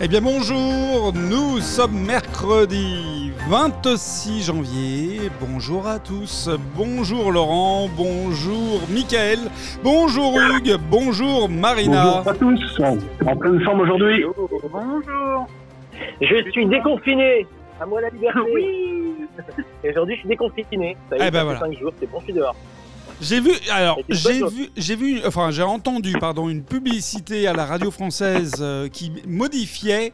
Eh bien bonjour, nous sommes mercredi 26 janvier. Bonjour à tous, bonjour Laurent, bonjour Mickaël, bonjour Hugues, bonjour Marina. Bonjour à tous, en pleine forme aujourd'hui. Bonjour. Je suis déconfiné. À moi la liberté. Oui. Et aujourd'hui, je suis déconfiné. Ça y est, Eh ben voilà. jours, c'est bon, je suis dehors. J'ai vu, alors j'ai vu, j'ai vu, enfin j'ai entendu, pardon, une publicité à la radio française euh, qui modifiait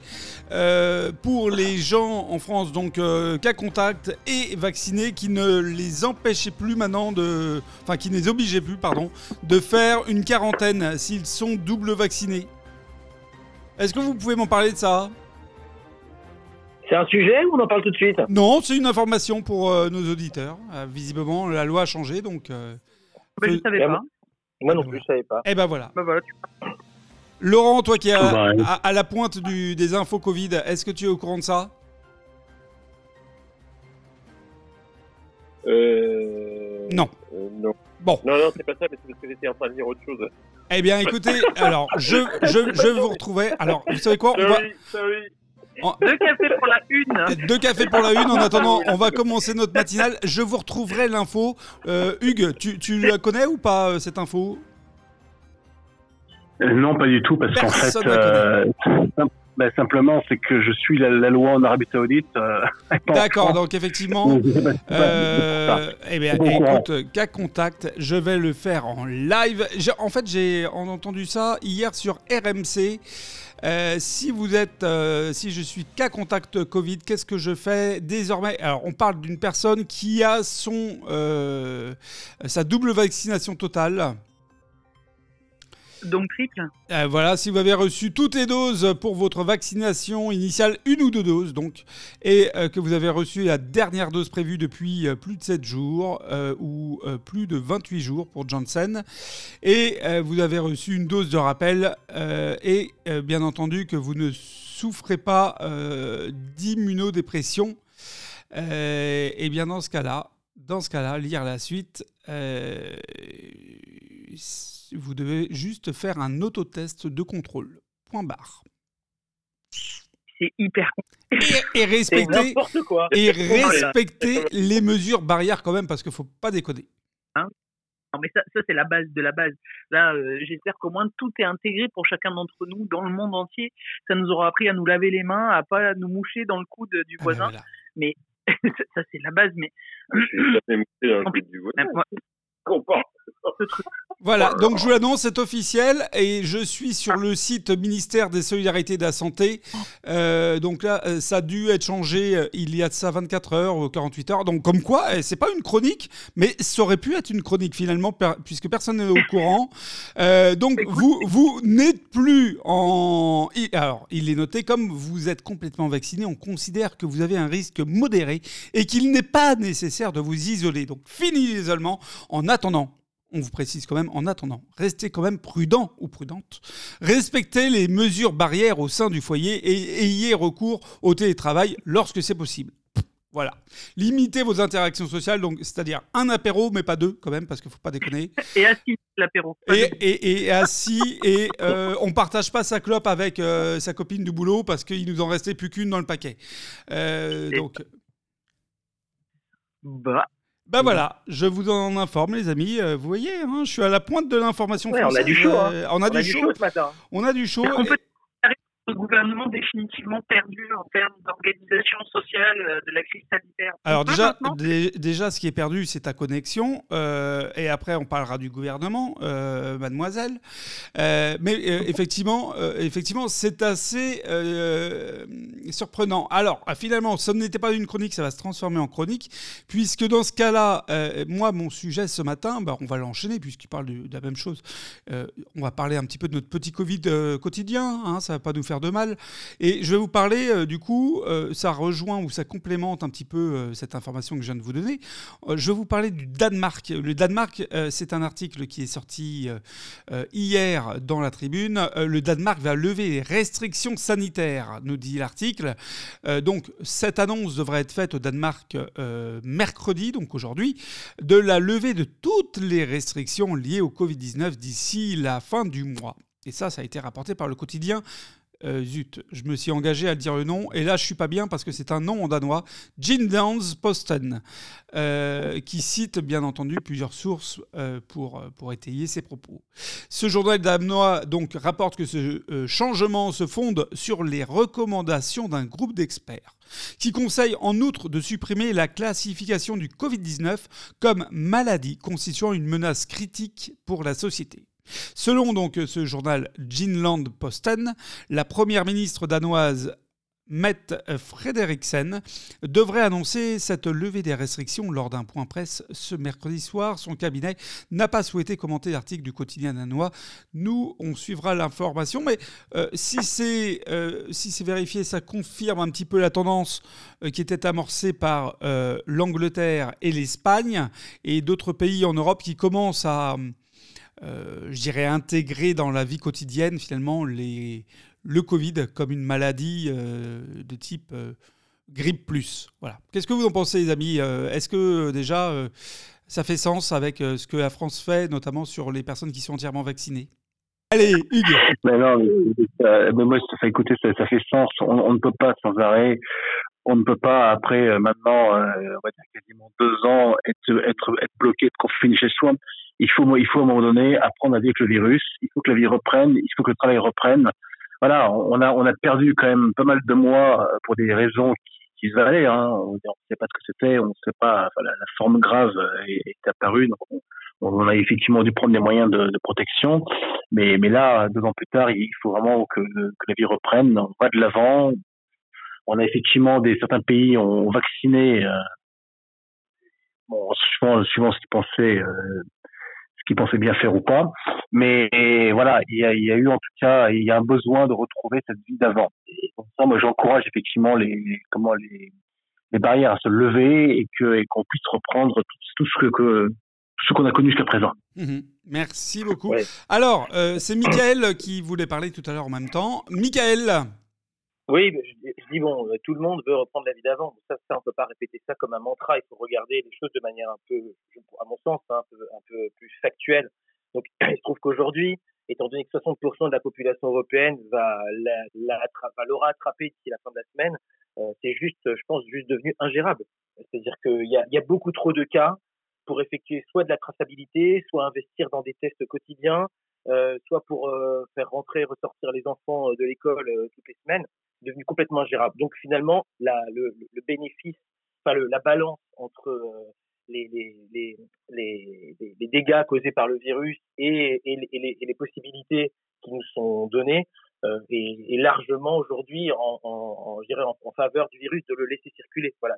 euh, pour les gens en France, donc euh, cas contact et vaccinés, qui ne les empêchait plus maintenant de, enfin qui ne les obligeait plus, pardon, de faire une quarantaine s'ils sont double vaccinés. Est-ce que vous pouvez m'en parler de ça? C'est un sujet ou on en parle tout de suite? Non, c'est une information pour euh, nos auditeurs. Euh, visiblement, la loi a changé, donc. euh, Bah, je savais et pas. Moi non plus, je savais pas. Eh ben voilà. Bah voilà, tu- Laurent, toi qui es à, Ouais. à- à la pointe du- des infos Covid, est-ce que tu es au courant de ça? Euh... Non. euh, non. Bon. Non, non, c'est pas ça, mais c'est parce que j'étais en train de dire autre chose. Eh bien, écoutez, alors, je, je, je vous retrouverai. Alors, vous savez quoi? On va Deux cafés pour la une. deux cafés pour la une. En attendant, on va commencer notre matinale. Je vous retrouverai l'info. Euh, Hugues, tu, tu la connais ou pas euh, cette info? Euh, Non, pas du tout, parce qu'en fait, euh, bah, simplement, c'est que je suis la, la loi en Arabie Saoudite. euh, D'accord, donc effectivement. Euh, eh bien, écoute, cas contact, je vais le faire en live. J'ai- En fait, j'ai entendu ça hier sur RMC. Euh, si vous êtes, euh, je suis cas contact Covid, qu'est-ce que je fais désormais? Alors, on parle d'une personne qui a son euh, sa double vaccination totale. Donc triple. Euh, voilà, si vous avez reçu toutes les doses pour votre vaccination initiale, une ou deux doses donc, et euh, que vous avez reçu la dernière dose prévue depuis euh, plus de 7 jours ou plus de 28 jours pour Johnson, et vous avez reçu une dose de rappel, et bien entendu que vous ne souffrez pas d'immunodépression, et bien dans ce cas-là, dans ce cas-là, lire la suite, vous devez juste faire un autotest de contrôle. Point barre. C'est hyper. Et, et C'est respecter, n'importe quoi. et là. respecter les mesures barrières quand même, parce qu'il faut pas déconner. Non, mais ça, ça c'est la base de la base. Là, euh, j'espère qu'au moins tout est intégré pour chacun d'entre nous dans le monde entier. Ça nous aura appris à nous laver les mains, à pas nous moucher dans le coude du Ah, voisin. voilà. ça, c'est la base. Mais du voisin. moi, Voilà, donc je vous l'annonce, c'est officiel et je suis sur le site ministère des Solidarités et de la Santé. Euh, donc là, euh, ça a dû être changé euh, il y a de ça 24 heures ou 48 heures. Donc comme quoi, euh, c'est pas une chronique, mais ça aurait pu être une chronique finalement, per- puisque personne n'est au courant. Euh, donc vous, vous n'êtes plus en... Alors, il est noté, comme vous êtes complètement vacciné, on considère que vous avez un risque modéré et qu'il n'est pas nécessaire de vous isoler. Donc fini l'isolement en attendant on vous précise quand même, en attendant, restez quand même prudent ou prudente. Respectez les mesures barrières au sein du foyer et ayez recours au télétravail lorsque c'est possible. Voilà. Limitez vos interactions sociales, donc c'est-à-dire un apéro, mais pas deux quand même, parce qu'il faut pas déconner. et assis l'apéro. Et, et- et assis, et euh, on partage pas sa clope avec euh, sa copine du boulot parce qu'il nous en restait plus qu'une dans le paquet. Euh, donc, Bah, bah voilà, je vous en informe, les amis. Euh, vous voyez, hein, je suis à la pointe de l'information Ouais, on a française. du chaud, hein. Euh, on a du chaud. ce matin. On a du chaud. Peut le gouvernement définitivement perdu en termes d'organisation sociale euh, de la crise sanitaire. Alors déjà, déjà, ce qui est perdu, c'est ta connexion. euh, et après, on parlera du gouvernement, euh, mademoiselle. Euh, mais effectivement, effectivement, c'est assez surprenant. Alors, ah, finalement, ce n'était pas une chronique, ça va se transformer en chronique, puisque dans ce cas-là, moi, mon sujet ce matin, bah, on va l'enchaîner, puisqu'il parle de, de la même chose. On va parler un petit peu de notre petit Covid quotidien, hein, ça va pas nous faire de mal. Et je vais vous parler, euh, du coup, euh, ça rejoint ou ça complémente un petit peu euh, cette information que je viens de vous donner. Je vais vous parler du Danemark. Le Danemark, c'est un article qui est sorti hier dans la tribune. Le Danemark va lever les restrictions sanitaires, nous dit l'article. Donc, cette annonce devrait être faite au Danemark mercredi, donc aujourd'hui, de la levée de toutes les restrictions liées au Covid-19 d'ici la fin du mois. Et ça, ça a été rapporté par le quotidien zut, je me suis engagé à dire le nom, et là je suis pas bien parce que c'est un nom en danois, Downs Posten, qui cite bien entendu plusieurs sources pour, pour étayer ses propos. Ce journal danois donc rapporte que ce changement se fonde sur les recommandations d'un groupe d'experts qui conseille en outre de supprimer la classification du Covid-19 comme maladie constituant une menace critique pour la société. Selon donc ce journal Ginland Posten, la première ministre danoise Mette Frederiksen devrait annoncer cette levée des restrictions lors d'un point presse ce mercredi soir. Son cabinet n'a pas souhaité commenter l'article du quotidien danois. Nous, on suivra l'information, mais euh, si c'est euh, si vérifié, ça confirme un petit peu la tendance euh, qui était amorcée par l'Angleterre et l'Espagne et d'autres pays en Europe qui commencent à, je dirais, intégrer dans la vie quotidienne finalement le Covid comme une maladie euh, de type euh, grippe plus. Voilà. Qu'est-ce que vous en pensez, les amis? Euh, Est-ce que déjà ça fait sens avec ce que la France fait, notamment sur les personnes qui sont entièrement vaccinées? Allez, Hugues. Mais non, mais, moi, ça, écoutez, ça, fait sens. On, ne peut pas sans arrêt on ne peut pas après maintenant on va dire quasiment deux ans être être être bloqué, confiné chez soi. Il faut il faut à un moment donné apprendre à vivre le virus. Il faut que la vie reprenne. Il faut que le travail reprenne voilà, on a on a perdu quand même pas mal de mois euh, pour des raisons qui, se valaient. Hein. On ne sait pas ce que c'était, on ne sait pas. la, forme grave est, apparue, donc on, a effectivement dû prendre des moyens de, protection. Mais mais là, deux ans plus tard, il faut vraiment que, que la vie reprenne. On va de l'avant. On a effectivement des certains pays ont vacciné. Euh, bon, suivant, suivant ce qu'ils pensaient, euh, qu'ils pensaient bien faire ou pas. Mais voilà, il y, a, il y a, eu en tout cas, il y a un besoin de retrouver cette vie d'avant. Et pour ça, moi, j'encourage effectivement les, comment les, les barrières à se lever et que et qu'on puisse reprendre tout, tout ce que, que tout ce qu'on a connu jusqu'à présent. Mhm. Merci beaucoup. Alors, euh, c'est Michael qui voulait parler tout à l'heure en même temps. Michael, oui, je, dis bon, euh, tout le monde veut reprendre la vie d'avant. Ça, ça, on peut pas répéter ça comme un mantra. Il faut regarder les choses de manière un peu, à mon sens, hein, un, peu, plus factuelle. Donc, il se trouve qu'aujourd'hui, étant donné que 60% de la population européenne va l'aura attrapé d'ici la fin de la semaine, euh, c'est juste, je pense, juste devenu ingérable. C'est-à-dire qu'il y a, beaucoup trop de cas pour effectuer soit de la traçabilité, soit investir dans des tests quotidiens, euh, soit pour euh, faire rentrer et ressortir les enfants de l'école toutes les semaines devenu complètement ingérable. Donc finalement, le, bénéfice, enfin le, la balance entre euh, les, les, les, les, dégâts causés par le virus et, et, les, possibilités qui nous sont données euh, est, largement aujourd'hui en, en, en, faveur du virus de le laisser circuler. Voilà,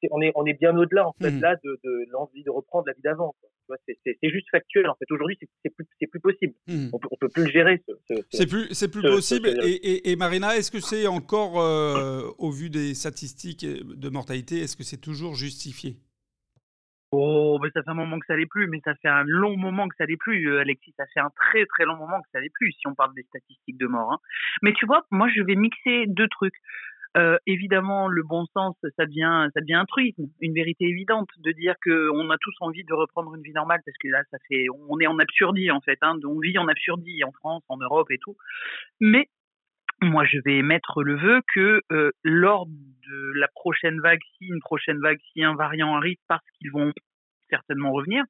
c'est on, est, on est bien au-delà en fait mmh. là de, de l'envie de reprendre la vie d'avant. C'est juste factuel en fait. Aujourd'hui, c'est plus, plus possible. Mmh. On, peut, on peut plus le gérer. C'est plus, c'est plus possible. et, et, Marina, est-ce que c'est encore, euh, au vu des statistiques de mortalité, est-ce que c'est toujours justifié? Oh, mais ça fait un moment que ça l'est plus, mais ça fait un long moment que ça l'est plus, euh, Alexis. Ça fait un très très long moment que ça l'est plus, si on parle des statistiques de mort. Hein. Mais tu vois, moi, je vais mixer deux trucs. Euh, évidemment, le bon sens, ça devient, ça devient un truisme, une vérité évidente de dire qu'on a tous envie de reprendre une vie normale parce que là, fait, on est en absurdie en fait, hein, on vit en absurdie en France, en Europe et tout. Mais moi, je vais mettre le vœu que euh, lors de la prochaine vague, si une prochaine vague, si un variant arrive, parce qu'ils vont certainement revenir,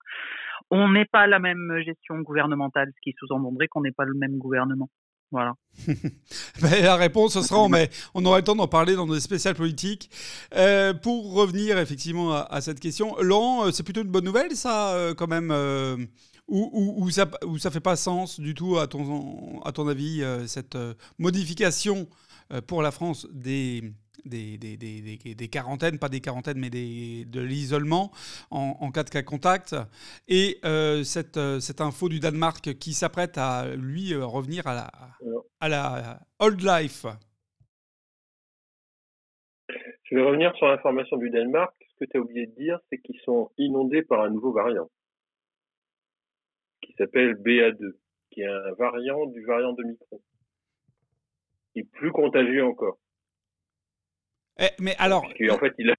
on n'est pas la même gestion gouvernementale, ce qui sous-entendrait qu'on n'est pas le même gouvernement. Voilà. la réponse, ce sera, mais on aura le temps d'en parler dans des spéciales politiques. Euh, pour revenir effectivement à, cette question, Laurent, euh, c'est plutôt une bonne nouvelle, ça, euh, quand même, ou, ça, ou ça fait pas sens du tout, à ton, à ton avis, cette modification pour la France des, des, des, des, des, quarantaines, pas des quarantaines, mais de l'isolement en, cas de cas contact. Et euh, cette, euh, cette, info du Danemark qui s'apprête à lui euh, revenir à la, à la old life. Je vais revenir sur l'information du Danemark. Ce que tu as oublié de dire, c'est qu'ils sont inondés par un nouveau variant qui s'appelle BA2, qui est un variant du variant de micro, qui est plus contagieux encore. Eh, mais alors. en fait, il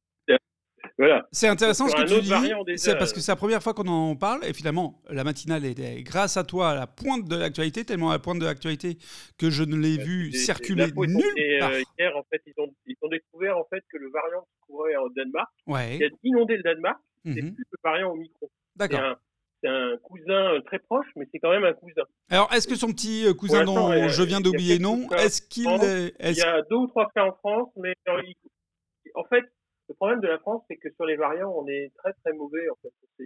Voilà. C'est intéressant ce que tu dis. C'est parce que c'est la première fois qu'on en parle. Et finalement, la matinale est grâce à toi à la pointe de l'actualité, tellement à la pointe de l'actualité que je ne l'ai vu C'est- c'est circuler nulle sortie, part. euh, hier, en fait, ils ont, ils ont découvert en fait que le variant qui courait en Danemark, qui Ouais. a inondé le Danemark, c'est mhm, plus le variant au micro. D'accord. C'est un cousin euh, très proche, mais c'est quand même un cousin. Alors, est-ce que son petit euh, cousin dont euh, je viens d'oublier non, est-ce qu'il France. est, Il y a deux ou trois cas en France, mais il- en fait, le problème de la France, c'est que sur les variants, on est très très mauvais. En fait,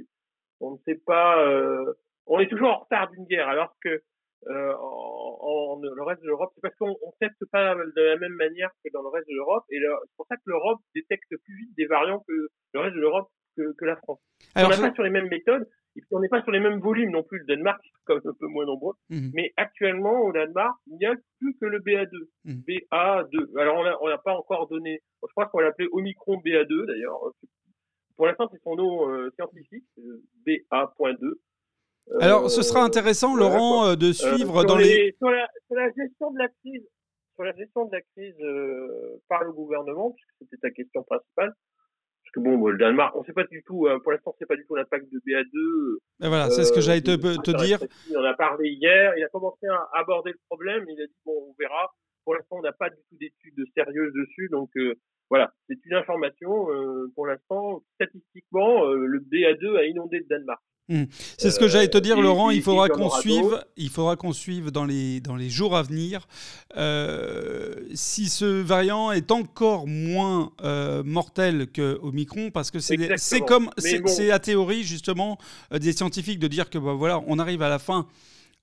on ne sait pas, euh, on est toujours en retard d'une guerre, alors que euh, en, en- le reste de l'Europe, c'est parce qu'on on teste pas de la même manière que dans le reste de l'Europe, et le- c'est pour ça que l'Europe détecte plus vite des variants que le reste de l'Europe que, que la France. Alors, on n'est pas sur les mêmes méthodes, et puis on n'est pas sur les mêmes volumes non plus. Le Danemark, c'est quand même un peu moins nombreux. Mhm. Mais actuellement, au Danemark, il n'y a plus que le BA2. Mhm. BA2. Alors, on n'a pas encore donné, je crois qu'on va l'appeler Omicron BA2 d'ailleurs. Pour l'instant, c'est son nom euh, scientifique, euh, BA.2. Euh, alors, ce sera intéressant, Laurent, de suivre dans les. sur, la, sur la gestion de la crise, sur la gestion de la crise par le gouvernement, puisque c'était ta question principale. Parce que bon, le Danemark, on sait pas du tout, euh, pour l'instant, c'est pas du tout l'impact de BA2. Ben voilà, c'est ce que Euh, j'allais te, il- te dire. Il en a parlé hier. Il a commencé à aborder le problème. Il a dit bon, on verra. Pour l'instant, on n'a pas du tout d'études sérieuses dessus. Donc euh, voilà, c'est une information. euh, pour l'instant, statistiquement, euh, le BA2 a inondé le Danemark. C'est ce que j'allais te dire, et- Laurent. il faudra qu'on suive. Il faudra qu'on suive dans les dans les jours à venir euh, si ce variant est encore moins euh, mortel que Omicron, parce que c'est comme c'est la théorie justement euh, des scientifiques de dire que bah, voilà, on arrive à la fin.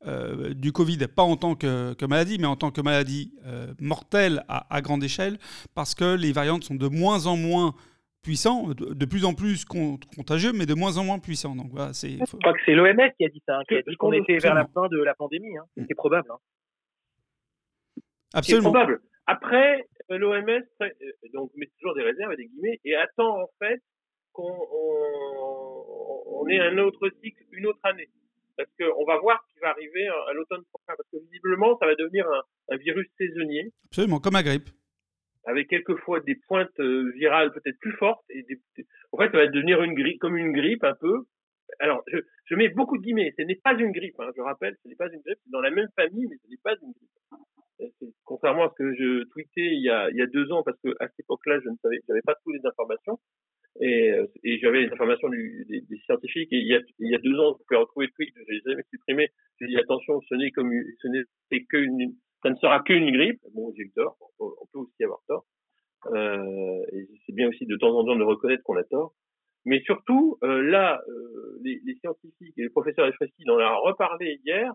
euh, du Covid, pas en tant que, que maladie, mais en tant que maladie euh, mortelle à, à grande échelle, parce que les variantes sont de moins en moins puissants, de, plus en plus con- contagieux, mais de moins en moins puissants. Donc voilà, c'est Je crois que c'est l'OMS qui a dit ça, hein, qui a dit qu'on était vers la fin de la pandémie. Hein. C'est probable. Hein. C'est absolument. probable. Après, euh, l'OMS très- euh, donc met toujours des réserves et des guillemets et attend en fait qu'on on, on ait un autre cycle, une autre année. Parce qu'on va voir ce qui va arriver à, à l'automne prochain. Parce que visiblement, ça va devenir un, un virus saisonnier Absolument, comme la grippe. Avec quelquefois des pointes euh, virales peut-être plus fortes. En fait, ça va devenir une grippe, comme une grippe un peu. Alors, je, mets beaucoup de guillemets. Ce n'est pas une grippe, hein, je rappelle, ce n'est pas une grippe. C'est dans la même famille, mais ce n'est pas une grippe. Euh, Contrairement à ce que je tweetais il y a, deux ans, parce que à cette époque-là, je ne savais, j'avais pas toutes les informations. Et, euh, j'avais les informations des, scientifiques. Et il y a, deux ans, je pouvais retrouver le tweet, je l'ai jamais supprimé. J'ai dit attention, ce n'est comme, ce n'est qu'une, ça ne sera qu'une grippe. Bon, j'ai eu tort. On, peut aussi avoir tort. Euh, et c'est bien aussi de temps en temps de reconnaître qu'on a tort. Mais surtout, euh, là, euh, les, les scientifiques et les professeurs FSI en ont reparlé hier,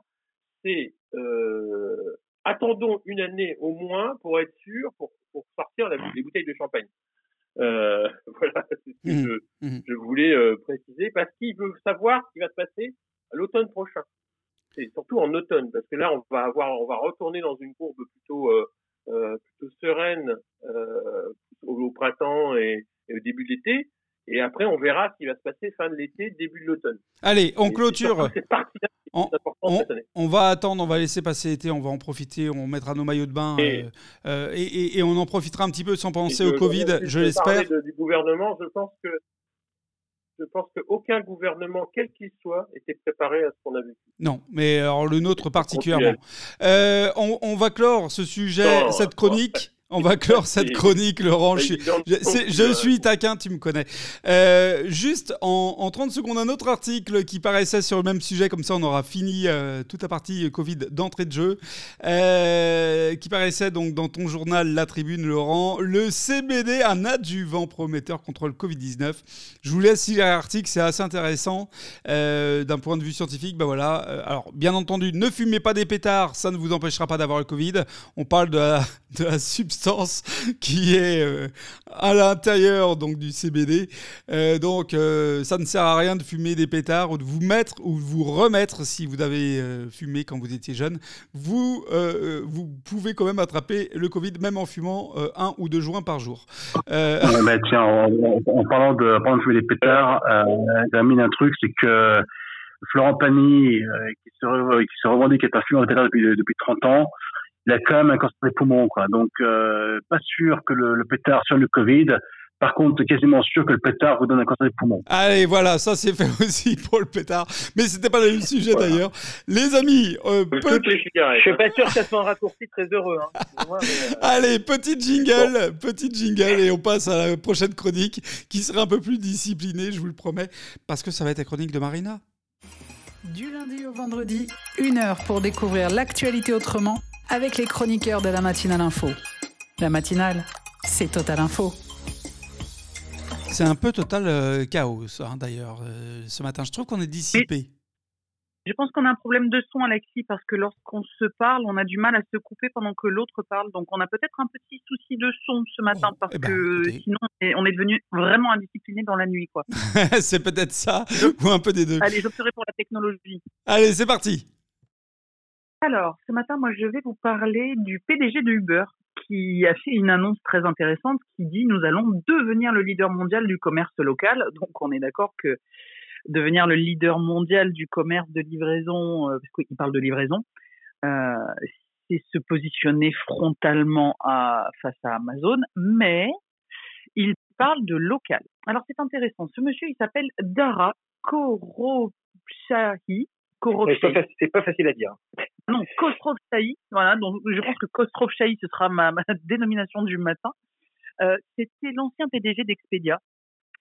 c'est euh, attendons une année au moins pour être sûr, pour, pour sortir la- les bouteilles de champagne. Euh, voilà, c'est ce que Mhm. je, Mhm. je voulais euh, préciser, parce qu'ils veulent savoir ce qui va se passer à l'automne prochain. C'est surtout en automne, parce que là, on va avoir, on va retourner dans une courbe plutôt, euh, euh, plutôt sereine euh, au, au printemps et, et au début de l'été. Et après, on verra ce qui va se passer fin de l'été, début de l'automne. Allez, on clôture. cette partie-là On- on- cette année. On va attendre, on va laisser passer l'été, on va en profiter, on mettra nos maillots de bain Et- euh, et, et- et on en profitera un petit peu sans penser au Covid, je l'espère. Du gouvernement, je pense que je pense qu'aucun gouvernement, quel qu'il soit, était préparé à ce qu'on a vécu. Non, mais alors le nôtre particulièrement. Euh, on, on va clore ce sujet, Non, cette chronique. On va clore cette chronique, Laurent. Je, suis- je- je euh, suis taquin, tu me connais. Euh, juste en, en 30 secondes, un autre article qui paraissait sur le même sujet, comme ça on aura fini euh, toute la partie Covid d'entrée de jeu, euh, qui paraissait donc dans ton journal La Tribune, Laurent. Le CBD, un adjuvant prometteur contre le Covid-19. Je vous laisse lire l'article, c'est assez intéressant d'un point de vue scientifique. Ben voilà. Alors, bien entendu, ne fumez pas des pétards, ça ne vous empêchera pas d'avoir le Covid. On parle de la, de la substance qui est euh, à l'intérieur donc du CBD. Euh, donc, euh, ça ne sert à rien de fumer des pétards ou de vous mettre ou de vous remettre si vous avez fumé quand vous étiez jeune. Vous, vous pouvez quand même attraper le Covid même en fumant un ou deux joints par jour. Bah, tiens, en, parlant de, fumer des pétards, euh, j'amène un truc, c'est que Florent Pagny, qui, se qui se revendique être un fumeur de pétards depuis, depuis 30 ans, il a quand même un cancer des poumons, quoi. Donc, euh, pas sûr que le, le pétard sur le Covid, Par contre, quasiment sûr que le pétard vous donne un cancer des poumons. Allez, voilà, ça c'est fait aussi pour le pétard. Mais c'était pas le même sujet d'ailleurs. Les amis, euh, je suis pas sûr que ça soit un raccourci très heureux. Hein. Euh, Allez, petite jingle, petite jingle et on passe à la prochaine chronique qui sera un peu plus disciplinée, je vous le promets, parce que ça va être la chronique de Marina. Du lundi au vendredi, une heure pour découvrir l'actualité autrement avec les chroniqueurs de la matinale info. La matinale, c'est Total Info. C'est un peu total euh, chaos, hein, d'ailleurs, euh, ce matin. Je trouve qu'on est dissipé. Je pense qu'on a un problème de son, Alexis, parce que lorsqu'on se parle, on a du mal à se couper pendant que l'autre parle. Donc, on a peut-être un petit souci de son ce matin, oh, parce eh ben, que sinon, on est devenu vraiment indiscipliné dans la nuit, quoi. c'est peut-être ça, ou un peu des deux. Allez, j'opterai pour la technologie. Allez, c'est parti. Alors, ce matin, moi, je vais vous parler du PDG de Uber qui a fait une annonce très intéressante qui dit nous allons devenir le leader mondial du commerce local. Donc, on est d'accord que devenir le leader mondial du commerce de livraison, euh, parce qu'il parle de livraison, euh, c'est se positionner frontalement face à Amazon, mais il parle de local. Alors c'est intéressant. Ce monsieur, il s'appelle Dara Khoroshahi. C'est pas, facile à dire. Non, Khosrowshahi. Voilà, donc je pense que Khosrowshahi, ce sera ma, dénomination du matin. Euh, C'était l'ancien PDG d'Expedia.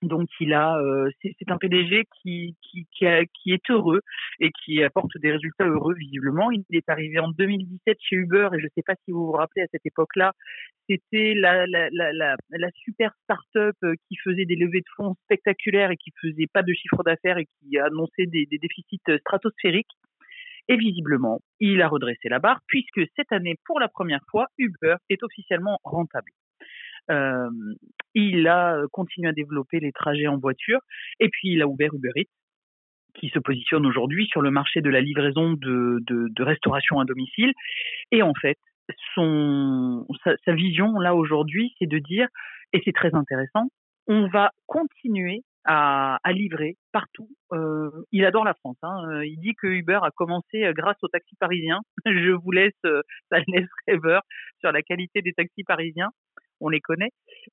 Donc il a, euh, c'est un PDG qui est heureux et qui apporte des résultats heureux visiblement. Il est arrivé en 2017 chez Uber et je ne sais pas si vous vous rappelez à cette époque-là, c'était la, la, super start-up euh, qui faisait des levées de fonds spectaculaires et qui faisait pas de chiffre d'affaires et qui annonçait des déficits stratosphériques. Et visiblement, il a redressé la barre puisque cette année, pour la première fois, Uber est officiellement rentable. Euh, il a continué à développer les trajets en voiture et puis il a ouvert Uber Eats qui se positionne aujourd'hui sur le marché de la livraison de, de, restauration à domicile. Et en fait, son, sa vision là aujourd'hui, c'est de dire, et c'est très intéressant, on va continuer à, à livrer partout. Euh, il adore la France. Hein. Il dit que Uber a commencé grâce aux taxis parisiens. Je vous laisse, ça laisse rêveur sur la qualité des taxis parisiens on les connaît.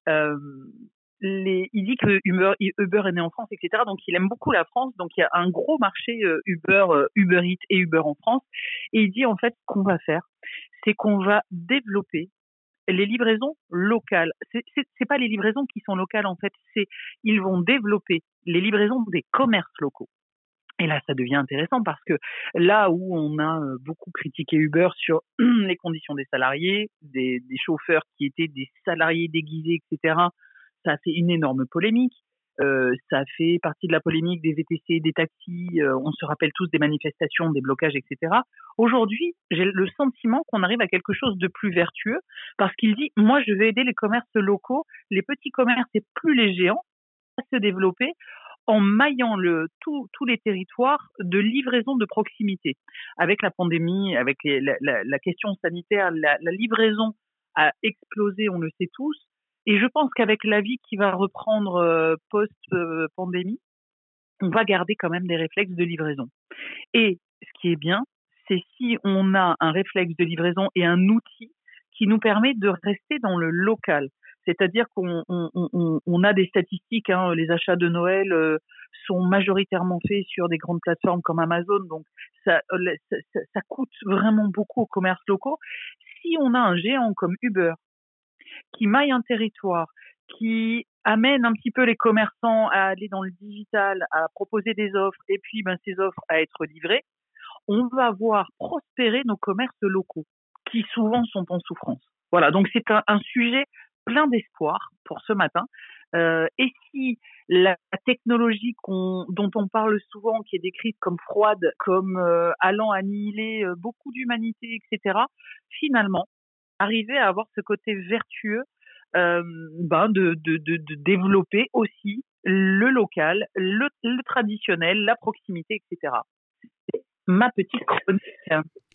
Euh, les, il dit que Uber, Uber, est né en France, etc. Donc il aime beaucoup la France. Donc il y a un gros marché euh, Uber, euh, Uber Eats et Uber en France. Et il dit en fait qu'on va faire, c'est qu'on va développer les livraisons locales. C'est, pas les livraisons qui sont locales en fait, c'est ils vont développer les livraisons des commerces locaux. Et là, ça devient intéressant parce que là où on a euh, beaucoup critiqué Uber sur les conditions des salariés, des, des chauffeurs qui étaient des salariés déguisés, etc., ça a fait une énorme polémique. Euh, ça fait partie de la polémique des VTC, des taxis. Euh, on se rappelle tous des manifestations, des blocages, etc. Aujourd'hui, j'ai le sentiment qu'on arrive à quelque chose de plus vertueux parce qu'il dit, moi, je vais aider les commerces locaux, les petits commerces et plus les géants à se développer en maillant tous les territoires de livraison de proximité. Avec la pandémie, avec la, question sanitaire, la, livraison a explosé, on le sait tous. Et je pense qu'avec la vie qui va reprendre euh, post-pandémie, on va garder quand même des réflexes de livraison. Et ce qui est bien, c'est si on a un réflexe de livraison et un outil qui nous permet de rester dans le local. C'est-à-dire qu'on on, on, a des statistiques, hein, les achats de Noël euh, sont majoritairement faits sur des grandes plateformes comme Amazon, donc ça, euh, ça, ça, coûte vraiment beaucoup aux commerces locaux. Si on a un géant comme Uber qui maille un territoire, qui amène un petit peu les commerçants à aller dans le digital, à proposer des offres et puis ben, ces offres à être livrées, on va voir prospérer nos commerces locaux qui souvent sont en souffrance. Voilà, donc c'est un, sujet plein d'espoir pour ce matin. Euh, et si la technologie dont on parle souvent, qui est décrite comme froide, comme euh, allant annihiler euh, beaucoup d'humanité, etc., finalement, arriver à avoir ce côté vertueux euh, ben de, de, de, de, développer aussi le local, le, le traditionnel, la proximité, etc. ma petite chronique.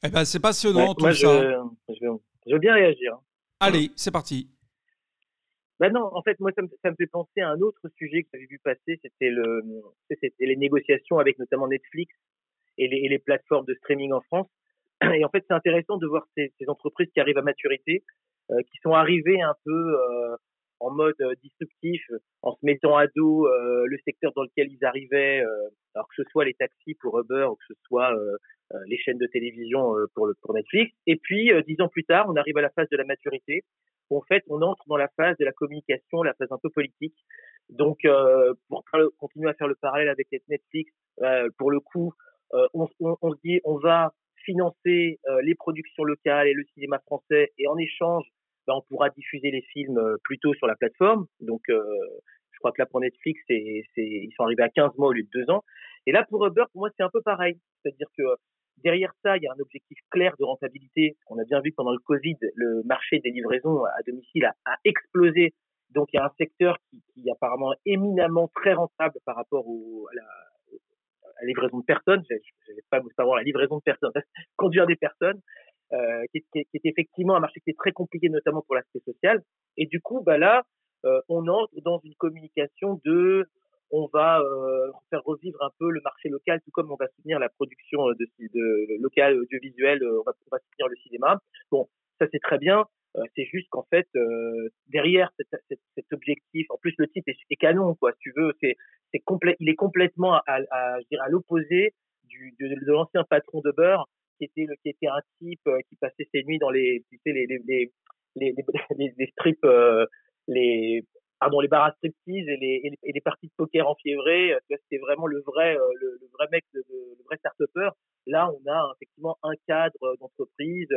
Eh ben, c'est passionnant tout ça. Je, je, veux bien réagir. Allez, c'est parti. Ben non, en fait, moi, ça me, ça me fait penser à un autre sujet que j'avais vu passer, c'était le, c'était les négociations avec notamment Netflix et les, et les, plateformes de streaming en France. Et en fait, c'est intéressant de voir ces, entreprises qui arrivent à maturité, euh, qui sont arrivées un peu euh, en mode disruptif, en se mettant à dos le secteur dans lequel ils arrivaient, alors que ce soit les taxis pour Uber ou que ce soit les chaînes de télévision pour, le, pour Netflix. Et puis, dix ans plus tard, on arrive à la phase de la maturité. Où en fait, on entre dans la phase de la communication, la phase un peu politique. Donc, pour continuer à faire le parallèle avec Netflix, pour le coup, on, on, on se dit, on va financer les productions locales et le cinéma français, et en échange, ben, on pourra diffuser les films euh, plutôt sur la plateforme. Donc, euh, je crois que là, pour Netflix, c'est, ils sont arrivés à 15 mois au lieu de 2 ans. Et là, pour Uber, pour moi, c'est un peu pareil. C'est-à-dire que derrière ça, il y a un objectif clair de rentabilité. On a bien vu pendant le Covid, le marché des livraisons à domicile a, explosé. Donc, il y a un secteur qui, qui, est apparemment éminemment très rentable par rapport au, à, la, la livraison de personnes. Je ne vais pas vous savoir la livraison de personnes, conduire des personnes. Euh, qui, est effectivement un marché qui est très compliqué, notamment pour l'aspect social. Et du coup, bah là, euh, on entre dans une communication de on va euh, faire revivre un peu le marché local, tout comme on va soutenir la production de, de locale audiovisuelle, on va, on va soutenir le cinéma. Bon, ça c'est très bien. c'est juste qu'en fait, derrière cet, objectif, en plus le titre est, canon, quoi. Tu veux, c'est, c'est complet, il est complètement à, à, à l'opposé du, de, l'ancien patron de beurre qui était qui était un type euh, qui passait ses nuits dans les tu sais, les les les les, les, strips euh, les pardon bars à striptease et les, et les parties de poker en fiévré c'était vraiment le vrai euh, le, le vrai mec de, le vrai start-upper là on a effectivement un cadre d'entreprise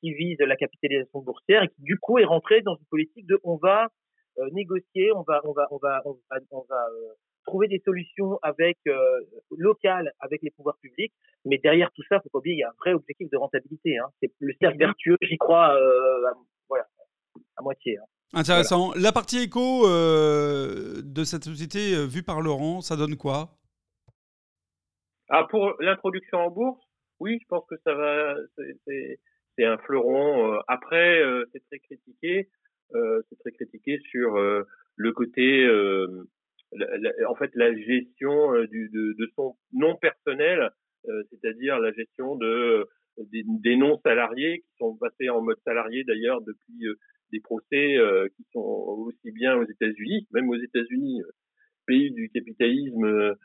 qui vise la capitalisation boursière et qui du coup est rentré dans une politique de on va négocier on va on va on va on va, on va trouver des solutions avec euh, locales avec les pouvoirs publics, mais derrière tout ça, faut pas oublier, il y a un vrai objectif de rentabilité. Hein. C'est le cercle vertueux, j'y crois, euh, à, voilà, à moitié. Hein. Intéressant. La partie éco euh, de cette société euh, vue par Laurent, ça donne quoi? Ah, pour l'introduction en bourse, oui, je pense que ça va. C'est un fleuron. Euh, après, euh, c'est très critiqué. c'est très critiqué sur le côté en fait la gestion euh, de, son non personnel, euh, c'est-à-dire la gestion de des, des, non salariés qui sont passés en mode salarié d'ailleurs depuis euh, des procès qui sont aussi bien aux États-Unis, même aux États-Unis, pays du capitalisme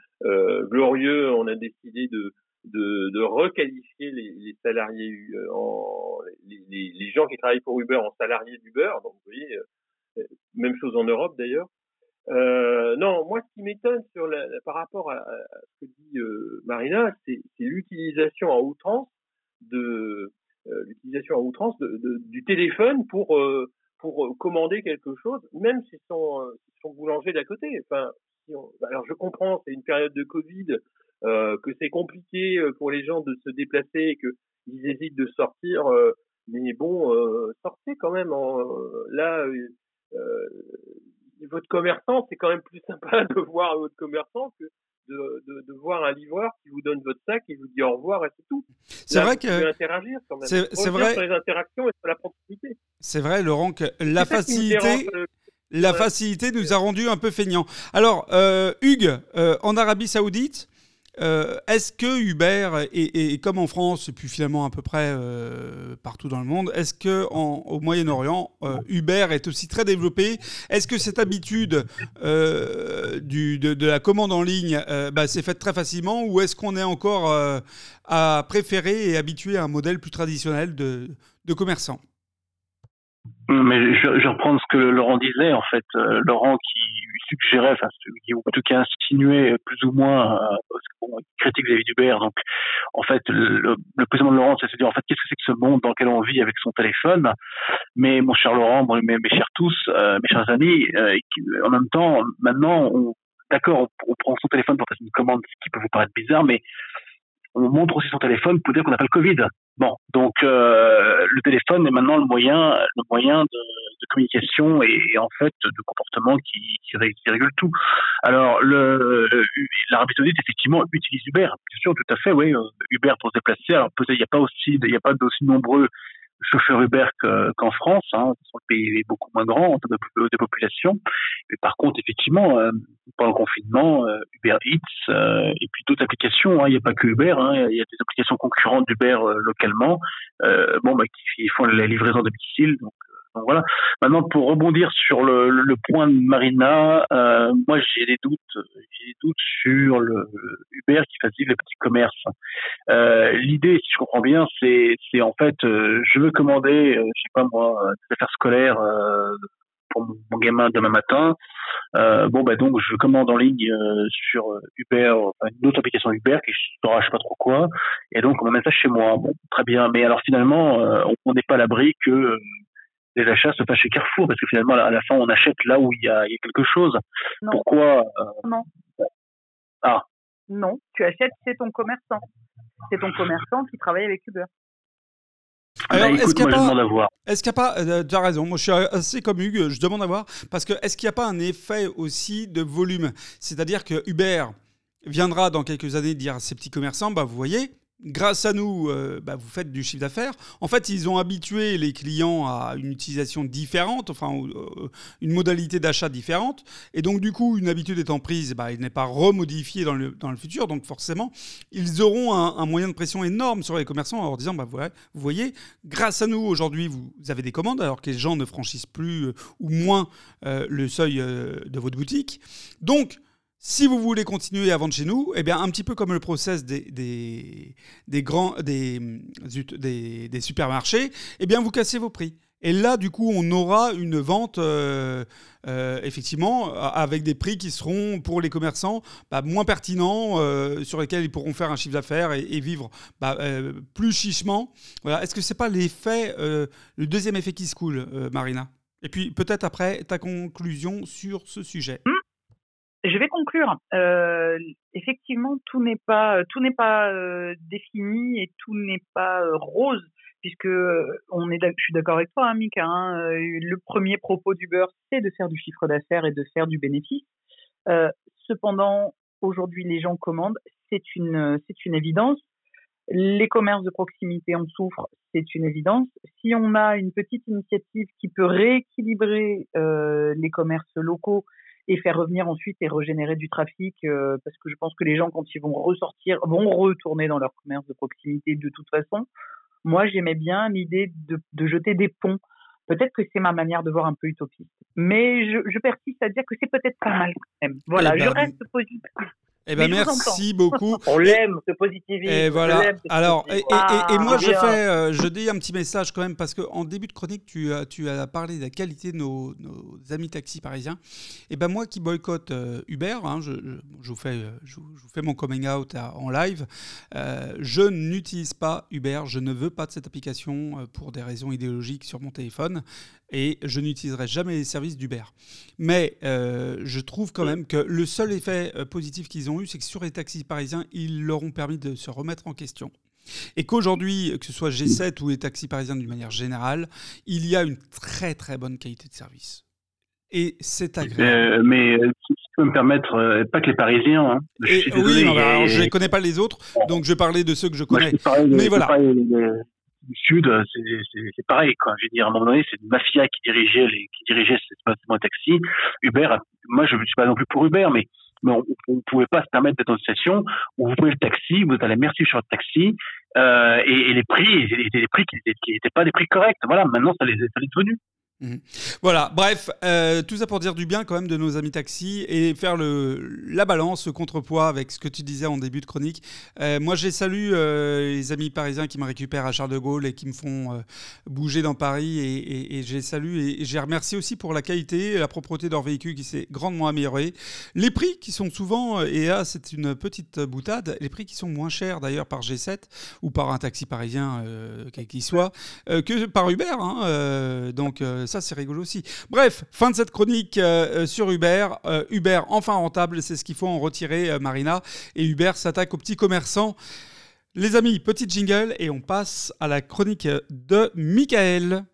glorieux, on a décidé de de, requalifier les, salariés en les, les, gens qui travaillent pour Uber en salariés d'Uber. Donc vous voyez, même chose en Europe d'ailleurs. Euh, non, moi, ce qui m'étonne sur par rapport à, ce que dit euh, Marina, c'est l'utilisation à outrance de euh, l'utilisation outrance du téléphone pour euh, pour commander quelque chose, même si son son boulanger d'à côté. Enfin, alors je comprends, c'est une période de Covid, que c'est compliqué pour les gens de se déplacer et que ils hésitent de sortir, mais bon, sortez quand même. En, là, votre commerçant, c'est quand même plus sympa de voir votre commerçant que de, de, de, voir un livreur qui vous donne votre sac et vous dit au revoir et c'est tout. C'est vrai que interagir quand même. C'est vrai sur les interactions et sur la proximité. C'est vrai, Laurent, que la facilité. La facilité nous a rendu un peu feignants. Alors, euh, Hugues, euh, en Arabie Saoudite, euh, est-ce que Uber, et, et, comme en France, et puis finalement à peu près euh, partout dans le monde, est-ce que en, au Moyen-Orient, euh, Uber est aussi très développé? Est-ce que cette habitude du, de, de, la commande en ligne bah, s'est faite très facilement ou est-ce qu'on est encore à préférer et habitué à un modèle plus traditionnel de, de commerçant? Mais je, je, reprends ce que Laurent disait, en fait. Euh, Laurent qui suggérait, enfin, qui, en tout cas insinuait plus ou moins, euh, critique David Hubert. Donc, en fait, le, le président de Laurent, c'est se dire, en fait, qu'est-ce que c'est que ce monde dans lequel on vit avec son téléphone? Mais mon cher Laurent, mes, chers tous, euh, mes chers amis, euh, en même temps, maintenant, on, d'accord, on, on, prend son téléphone pour faire une commande, ce qui peut vous paraître bizarre, mais on montre aussi son téléphone pour dire qu'on n'a pas le Covid. Bon, donc euh, le téléphone est maintenant le moyen, le moyen de, de communication et, en fait de comportement qui, qui, qui régule tout. Alors le l'Arabie Saoudite effectivement utilise Uber, bien sûr, tout à fait, oui, Uber pour se déplacer. Alors peut-être il n'y a pas aussi, il n'y a pas d'aussi nombreux chauffeurs Uber qu'en France. Hein. Le pays est beaucoup moins grand en termes de, de population. Mais par contre, effectivement, euh, pendant le confinement, euh, Uber Eats euh, et puis d'autres applications. Hein. Il n'y a pas que Uber. Hein. Il y a des applications concurrentes d'Uber euh, localement. bon, bah, qui font la livraison à domicile. Donc, Donc voilà. Maintenant, pour rebondir sur le, le point de Marina, euh, moi j'ai des doutes, j'ai des doutes sur le, Uber qui facilite les petits commerces. Euh, L'idée, si je comprends bien, c'est, en fait, euh, je veux commander, euh, je sais pas moi, des affaires scolaires pour mon gamin demain matin. Euh, bon, bah donc je commande en ligne sur Uber, enfin, une autre application Uber qui saura je sais pas trop quoi, et donc on m'amène ça chez moi. Bon, très bien. Mais alors finalement, on n'est pas à l'abri que les achats se fassent chez Carrefour, parce que finalement à la fin on achète là où il y a, il y a quelque chose. Non. Pourquoi Non. Ah. Non, tu achètes, c'est ton commerçant. C'est ton commerçant qui travaille avec Uber. Alors, bah, est-ce écoute, qu'il y a moi je pas- demande à voir. Est-ce qu'il n'y a pas, euh, tu as raison, moi je suis assez comme Hugues, je demande à voir, parce que est-ce qu'il n'y a pas un effet aussi de volume? C'est-à-dire que Uber viendra dans quelques années dire à ces petits commerçants, bah, vous voyez, grâce à nous, euh, bah, vous faites du chiffre d'affaires. En fait, ils ont habitué les clients à une utilisation différente, enfin euh, une modalité d'achat différente, et donc du coup, une habitude étant prise, bah, elle n'est pas remodifiée dans le, dans le futur, donc forcément, ils auront un, moyen de pression énorme sur les commerçants en leur disant, bah, vous voyez, grâce à nous, aujourd'hui, vous avez des commandes, alors que les gens ne franchissent plus euh, ou moins le seuil de votre boutique. Donc, si vous voulez continuer à vendre chez nous, eh bien, un petit peu comme le process des, des, des grands, des, des, des supermarchés, eh bien, vous cassez vos prix. Et là, du coup, on aura une vente, euh, euh, effectivement, avec des prix qui seront, pour les commerçants, bah, moins pertinents, euh, sur lesquels ils pourront faire un chiffre d'affaires et, et vivre bah, euh, plus chichement. Voilà. Est-ce que c'est pas l'effet, euh, le deuxième effet qui se coule, euh, Marina? Et puis, peut-être après, ta conclusion sur ce sujet. Je vais conclure. Euh, effectivement, tout n'est pas tout n'est pas euh, défini et tout n'est pas euh, rose puisque euh, je suis d'accord avec toi, hein, Mika. hein, euh, le premier propos d'Uber, c'est de faire du chiffre d'affaires et de faire du bénéfice. Euh, cependant, aujourd'hui, les gens commandent, c'est une c'est une évidence. Les commerces de proximité en souffrent, c'est une évidence. Si on a une petite initiative qui peut rééquilibrer euh, les commerces locaux et faire revenir ensuite et régénérer du trafic, euh, parce que je pense que les gens, quand ils vont ressortir, vont retourner dans leur commerce de proximité de toute façon. Moi, j'aimais bien l'idée de, de jeter des ponts. Peut-être que c'est ma manière de voir un peu utopiste. Mais je, je persiste à dire que c'est peut-être pas mal quand même. Voilà, Eh ben, je reste positif. Eh ben, merci beaucoup. On l'aime, ce positivisme. Et voilà. Alors, et, et- positivisme. et- et moi, Ah, je fais, euh, je dis un petit message quand même parce que en début de chronique, tu as, tu as parlé de la qualité de nos, nos amis taxis parisiens. Et ben moi, qui boycotte euh, Uber, hein, je, je- je vous fais, euh, je, vous fais mon coming out à- en live. euh, je n'utilise pas Uber. Je ne veux pas de cette application pour des raisons idéologiques sur mon téléphone. Et je n'utiliserai jamais les services d'Uber. Mais je trouve quand même que le seul effet positif qu'ils ont eu, c'est que sur les taxis parisiens, ils leur ont permis de se remettre en question. Et qu'aujourd'hui, que ce soit G7 ou les taxis parisiens d'une manière générale, il y a une très très bonne qualité de service. Et c'est agréable. Euh, mais euh, si tu peux me permettre, euh, pas que les Parisiens. Hein. Je Et- oui, non, bah, alors, je ne connais pas les autres, donc je vais parler de ceux que je Moi, connais. je parlais de- Mais je voilà. parlais de- du Sud, c'est pareil. Quoi. Je veux dire, à un moment donné, c'est une mafia qui dirigeait les, qui dirigeait taxi. Uber, moi, je ne suis pas non plus pour Uber, mais, mais on ne pouvait pas se permettre d'être dans une station où vous prenez le taxi, vous la merci sur le taxi, euh, et, et les prix, étaient des prix qui n'étaient pas des prix corrects. Voilà, maintenant, ça les, ça les est devenu. Mhm. Voilà, bref, euh, tout ça pour dire du bien quand même de nos amis taxis et faire le, la balance, le contrepoids avec ce que tu disais en début de chronique. Euh, moi, j'ai salué euh, les amis parisiens qui me récupèrent à Charles de Gaulle et qui me font bouger dans Paris et, j'ai salué et, j'ai remercié aussi pour la qualité et la propreté de leur véhicule qui s'est grandement améliorée. Les prix qui sont souvent, et là c'est une petite boutade, les prix qui sont moins chers d'ailleurs par G7 ou par un taxi parisien, quel qu'il soit, que par Uber. hein, donc c'est rigolo aussi. Bref, fin de cette chronique euh, euh, sur Uber. Euh, Uber enfin rentable, c'est ce qu'il faut en retirer, euh, Marina. Et Uber s'attaque aux petits commerçants. Les amis, petit jingle et on passe à la chronique de Michael.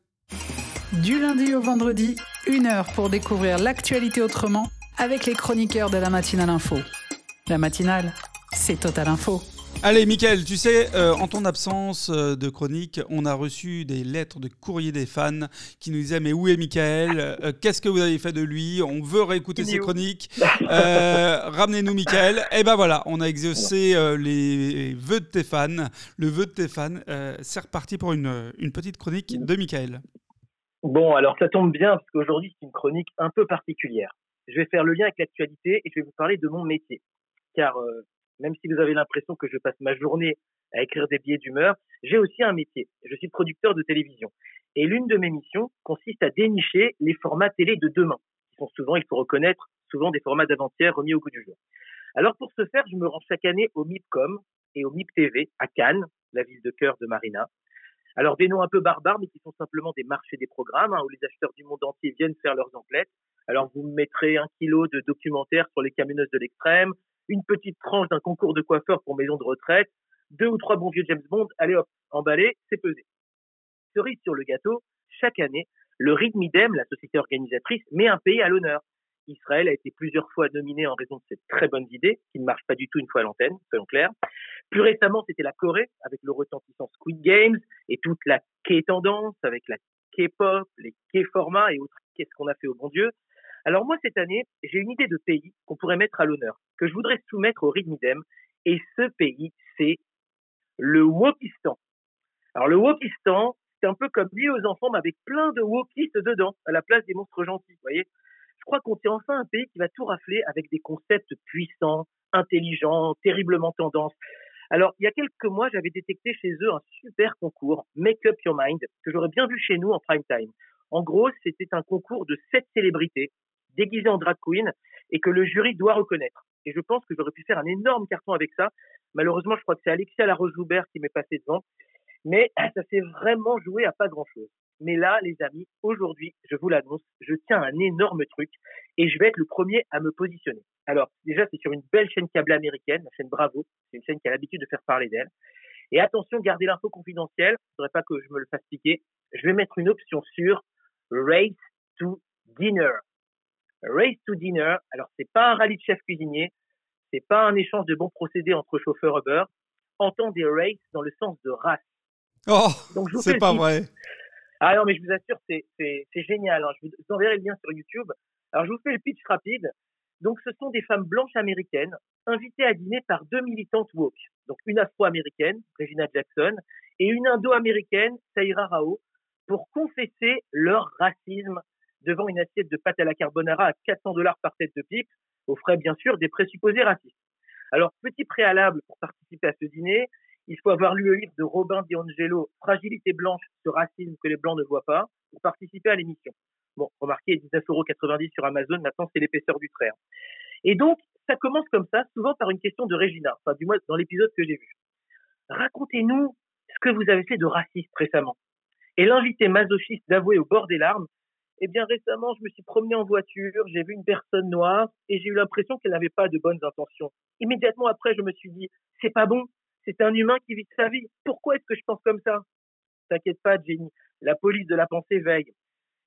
Du lundi au vendredi, une heure pour découvrir l'actualité autrement avec les chroniqueurs de la matinale info. La matinale, c'est Total Info. Allez, Michael, tu sais, euh, en ton absence euh, de chronique, on a reçu des lettres de courrier des fans qui nous disaient Mais où est Michael Euh, Qu'est-ce que vous avez fait de lui? On veut réécouter Il est ses où? chroniques. Euh, Ramenez-nous Michael. Et ben voilà, on a exaucé euh, les vœux de tes fans. Le vœu de tes fans. Euh, C'est reparti pour une, une petite chronique de Michael. Bon, alors ça tombe bien parce qu'aujourd'hui c'est une chronique un peu particulière. Je vais faire le lien avec l'actualité et je vais vous parler de mon métier. Car euh, même si vous avez l'impression que je passe ma journée à écrire des billets d'humeur, j'ai aussi un métier. Je suis producteur de télévision. Et l'une de mes missions consiste à dénicher les formats télé de demain, qui sont souvent, il faut reconnaître, souvent des formats d'avant-hier remis au goût du jour. Alors pour ce faire, je me rends chaque année au MIPCOM et au MIP TV à Cannes, la ville de cœur de Marina, alors des noms un peu barbares, mais qui sont simplement des marchés des programmes, hein, où les acheteurs du monde entier viennent faire leurs emplettes. Alors vous mettrez un kilo de documentaires sur les camionneuses de l'extrême, une petite tranche d'un concours de coiffeur pour maison de retraite, deux ou trois bons vieux James Bond, allez hop, emballé, c'est pesé. Cerise sur le gâteau, chaque année, le rythme idem, la société organisatrice, met un pays à l'honneur. Israël a été plusieurs fois nominé en raison de cette très bonne idée, qui ne marche pas du tout une fois à l'antenne, soyons clairs. Plus récemment, c'était la Corée, avec le retentissant Squid Games et toute la K-tendance, avec la K-pop, les K-formats et autres qu'est-ce qu'on a fait au bon Dieu? Alors moi, cette année, j'ai une idée de pays qu'on pourrait mettre à l'honneur, que je voudrais soumettre au rythme idem, et ce pays, c'est le Wokistan. Alors le Wokistan, c'est un peu comme l'île aux enfants, mais avec plein de wokistes dedans, à la place des monstres gentils, vous voyez je crois qu'on tient enfin un pays qui va tout rafler avec des concepts puissants, intelligents, terriblement tendance. Alors, il y a quelques mois, j'avais détecté chez eux un super concours, Make Up Your Mind, que j'aurais bien vu chez nous en prime time. En gros, c'était un concours de sept célébrités déguisées en drag queen et que le jury doit reconnaître. Et je pense que j'aurais pu faire un énorme carton avec ça. Malheureusement, je crois que c'est Alexia Laroche-Joubert qui m'est passé devant. Mais ça s'est vraiment joué à pas grand-chose. Mais là, les amis, aujourd'hui, je vous l'annonce, je tiens un énorme truc et je vais être le premier à me positionner. Alors, déjà, c'est sur une belle chaîne câble américaine, la chaîne Bravo. C'est une chaîne qui a l'habitude de faire parler d'elle. Et attention, gardez l'info confidentielle. Il ne faudrait pas que je me le fasse piquer. Je vais mettre une option sur Race to Dinner. Race to Dinner. Alors, c'est pas un rallye de chef cuisinier. C'est pas un échange de bons procédés entre chauffeurs Uber. Entendez race dans le sens de race. Oh, c'est pas vrai. Ah non, mais je vous assure, c'est génial. Hein. Je vous enverrai le lien sur YouTube. Alors, je vous fais le pitch rapide. Donc, ce sont des femmes blanches américaines invitées à dîner par deux militantes woke. Donc, une afro-américaine, Regina Jackson, et une indo-américaine, Saira Rao, pour confesser leur racisme devant une assiette de pâte à la carbonara à 400 dollars par tête de pipe, aux frais, bien sûr, des présupposés racistes. Alors, petit préalable pour participer à ce dîner, il faut avoir lu le livre de Robin DiAngelo, Fragilité blanche, ce racisme que les blancs ne voient pas, pour participer à l'émission. Bon, remarquez, 19,90 euros sur Amazon, maintenant c'est l'épaisseur du trait. Hein. Et donc, ça commence comme ça, souvent par une question de Regina, enfin du moins dans l'épisode que j'ai vu. Racontez-nous ce que vous avez fait de raciste récemment. Et l'invité masochiste d'avouer au bord des larmes, eh bien récemment, je me suis promené en voiture, j'ai vu une personne noire et j'ai eu l'impression qu'elle n'avait pas de bonnes intentions. Immédiatement après, je me suis dit, c'est pas bon, c'est un humain qui vit sa vie. Pourquoi est-ce que je pense comme ça? T'inquiète pas, Jenny. La police de la pensée veille.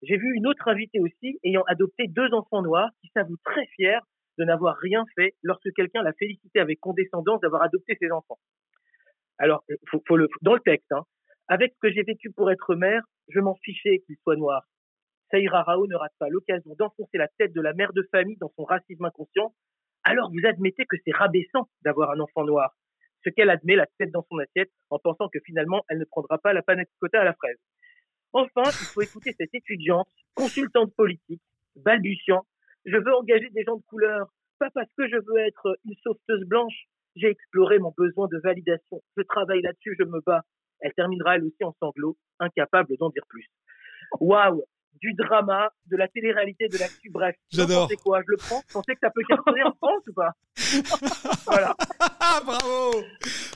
J'ai vu une autre invitée aussi ayant adopté deux enfants noirs qui s'avoue très fière de n'avoir rien fait lorsque quelqu'un l'a félicité avec condescendance d'avoir adopté ses enfants. Alors, le, dans le texte, hein, avec ce que j'ai vécu pour être mère, je m'en fichais qu'il soit noir. Saïra Rao ne rate pas l'occasion d'enfoncer la tête de la mère de famille dans son racisme inconscient. Alors vous admettez que c'est rabaissant d'avoir un enfant noir ce qu'elle admet la tête dans son assiette en pensant que finalement elle ne prendra pas la panette cotta à la fraise. Enfin, il faut écouter cette étudiante, consultante politique, balbutiant. Je veux engager des gens de couleur, pas parce que je veux être une sauveteuse blanche. J'ai exploré mon besoin de validation. Je travaille là-dessus, je me bats. Elle terminera elle aussi en sanglots, incapable d'en dire plus. Waouh du drama, de la télé-réalité, de l'actu, bref. J'adore. C'est quoi? Je le prends Vous pensez que ça peut cartonner en France ou pas? Voilà. bravo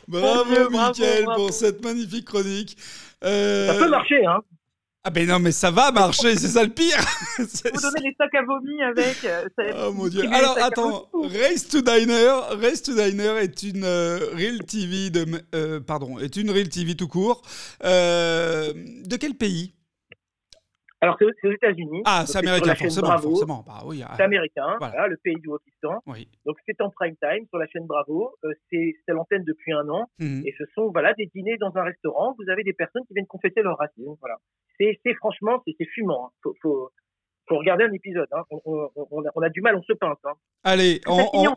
Bravo, Mickaël, pour cette magnifique chronique. Euh, ça peut marcher, hein ah ben non mais ça va marcher, c'est ça le pire. Vous donnez les sacs à vomi avec. Euh, oh mon dieu. Alors attends, Race to Diner, Race to Diner est une euh, real TV de, pardon, est une real TV tout court. de quel pays? Alors, c'est aux États-Unis. Ah, c'est américain, forcément. forcément. Bah, oui, ah. C'est américain, voilà. le pays du Wokistan. Oui. Donc, c'est en prime time sur la chaîne Bravo. Euh, c'est à l'antenne depuis un an. Mhm. Et ce sont voilà, des dîners dans un restaurant. Vous avez des personnes qui viennent confesser leur racisme. Voilà. C'est franchement, c'est fumant. Hein. Faut, faut, faut, regarder un épisode. Hein. On, on, on, a, du mal, on se pince. Hein. Allez, on,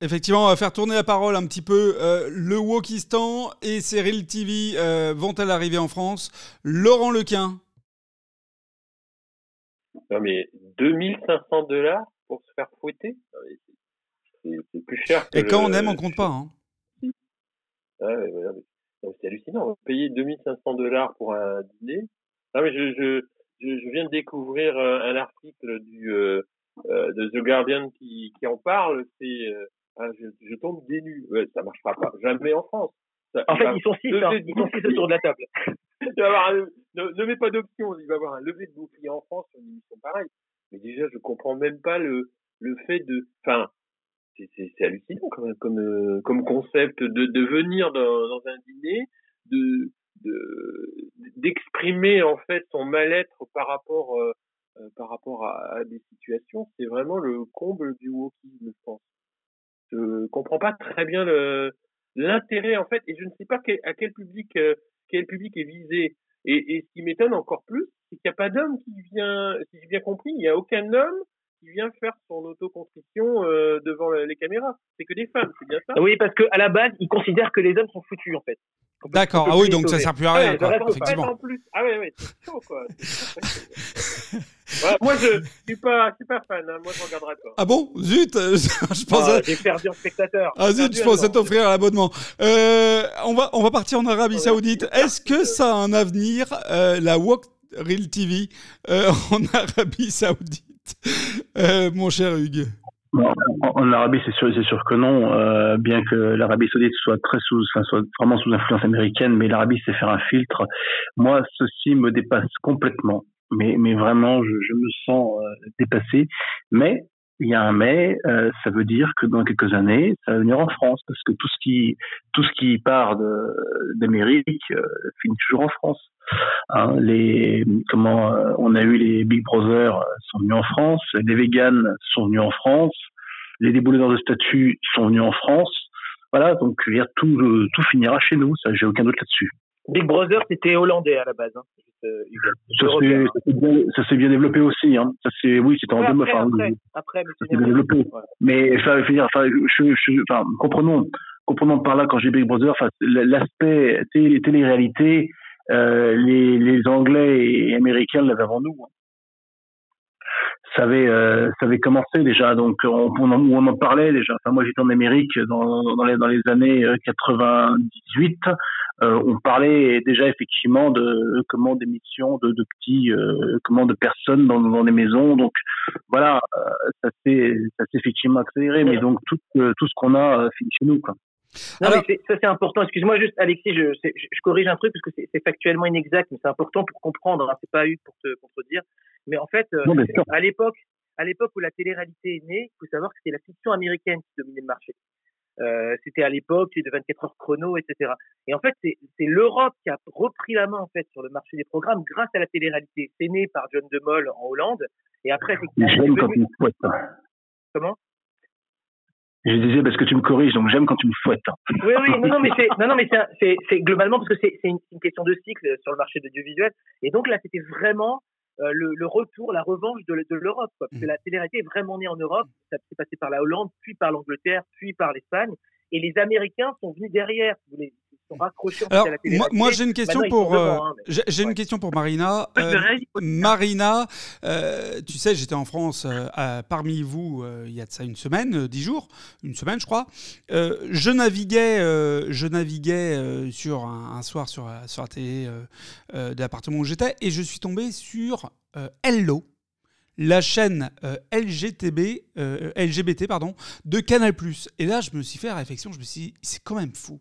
Effectivement, on va faire tourner la parole un petit peu. Euh, le Wokistan et Cyril TV euh, vont-elles arriver en France? Laurent Lequin Non, mais 2500 dollars pour se faire fouetter? C'est plus cher que Et quand le- on aime, on compte pas. hein. Ouais, ouais, ouais, mais- non, C'est hallucinant. Payer 2500 dollars pour un dîner. Non, mais je, je, je, je viens de découvrir euh, un article du, euh, euh, de The Guardian qui, qui en parle. C'est, euh, ah, je, je tombe nues. Ouais, ça marchera pas. Jamais en France. Ça- En fait, ils sont six, hein. de ils sont six autour de la table. Il va y avoir un- ne, ne mets pas d'option. Il va y avoir un lever de bouclier en France sur une émission pareille. Mais déjà, je comprends même pas le, le fait de, enfin, c'est, hallucinant quand même comme, euh, comme concept de, de venir dans, dans un dîner, de, de, d'exprimer en fait son mal-être par rapport, euh, euh, par rapport à, à des situations. C'est vraiment le comble du wokisme, je pense. Je comprends pas très bien l'intérêt en fait, et je ne sais pas à quel public, euh, quel public est visé. Et, et ce qui m'étonne encore plus, c'est qu'il n'y a pas d'homme qui vient, si j'ai bien compris, il n'y a aucun homme qui vient faire son autoconstruction euh, devant le- les caméras. C'est que des femmes, c'est bien ça? Oui, parce qu'à la base, ils considèrent que les hommes sont foutus, en fait. D'accord. Ah oui, donc ça sauver. sert plus à rien. le quoi, effectivement. en plus. Ah ouais, ouais, c'est chaud quoi. Voilà, moi je suis pas, je suis pas fan. Hein. Moi je regarderai pas. Ah bon? Zut euh, Je Ah, pensais. J'ai perdu un spectateur. Ah zut, je pensais t'offrir l'abonnement. Euh, on, va, on va partir en Arabie Ouais, Saoudite. Est-ce que ça a un avenir, euh, la Walk Real TV, euh, en Arabie Saoudite? Euh, Mon cher Hugues. En, Arabie, c'est sûr, sûr que non, euh, bien que l'Arabie Saoudite soit très sous, vraiment sous influence américaine, mais l'Arabie sait faire un filtre. Moi, ceci me dépasse complètement. Mais, mais vraiment, je, je me sens euh, dépassé. Mais il y a un mais, euh, ça veut dire que dans quelques années, ça va venir en France, parce que tout ce qui, tout ce qui part d'Amérique euh, finit toujours en France. Hein, les comment euh, on a eu les Big Brother euh, sont venus en France, les Vegans sont venus en France, les déboulonneurs de statut sont venus en France. Voilà, donc tout tout finira chez nous, ça j'ai aucun doute là-dessus. Big Brother, c'était hollandais à la base. Hein. Euh. Ça s'est ça bien, ça développé aussi. Hein. Ça oui, c'était en Ouais, deux après, enfin, après, après, mais ça bien développé. Ouais. Mais je veux dire, enfin, je, je, enfin, comprenons, comprenons par là quand j'ai Big Brother, enfin, l'aspect télé, télé-réalité, euh, les, les Anglais et Américains l'avaient avant nous. hein. Ça avait, euh, ça avait commencé déjà, donc on, on, en, on en parlait déjà. Enfin, moi, j'étais en Amérique dans, dans, les, dans les années euh, 98. Euh, on parlait déjà effectivement de comment d'émissions de, de petits, euh, comment de personnes dans, dans les maisons. Donc voilà, euh, ça s'est, ça s'est effectivement accéléré. Mais donc tout, euh, tout ce qu'on a euh, chez nous, quoi. Non, Alors- mais ça c'est important. Excuse-moi juste, Alexis, je, c'est- je, je corrige un truc parce que c'est factuellement inexact, mais c'est important pour comprendre. Hein, c'est pas eu pour te contredire. Mais en fait, euh, Non, à l'époque, à l'époque où la télé-réalité est née, il faut savoir que c'était la fiction américaine qui dominait le marché. Euh, c'était à l'époque de 24 heures chrono, etc. Et en fait, c'est l'Europe qui a repris la main en fait sur le marché des programmes grâce à la télé-réalité. C'est né par John de Mol en Hollande, et après c'est fouettes. comment? Je disais parce que tu me corriges, donc j'aime quand tu me fouettes. Oui, oui, non, non, mais c'est, non, non, mais c'est, c'est, c'est globalement parce que c'est, c'est une, une question de cycle sur le marché de l'audiovisuel. Et donc là, c'était vraiment euh, le, le retour, la revanche de, de l'Europe, quoi. Parce que la télé-réalité est vraiment née en Europe. Ça s'est passé par la Hollande, puis par l'Angleterre, puis par l'Espagne. Et les Américains sont venus derrière. si vous voulez. Sont raccrochés Alors, moi, j'ai une question Maintenant, pour. euh, hein, j'ai une question pour Marina. Euh, hein. Marina, euh, tu sais, j'étais en France parmi vous il y a de ça une semaine, dix jours, une semaine, je crois. Je naviguais, je naviguais sur un, un soir sur, la- sur la télé de l'appartement où j'étais et je suis tombé sur Hello, la chaîne euh, LGTB, euh, LGBT pardon, de Canal+. Et là, je me suis fait la réflexion, je me suis dit, c'est quand même fou.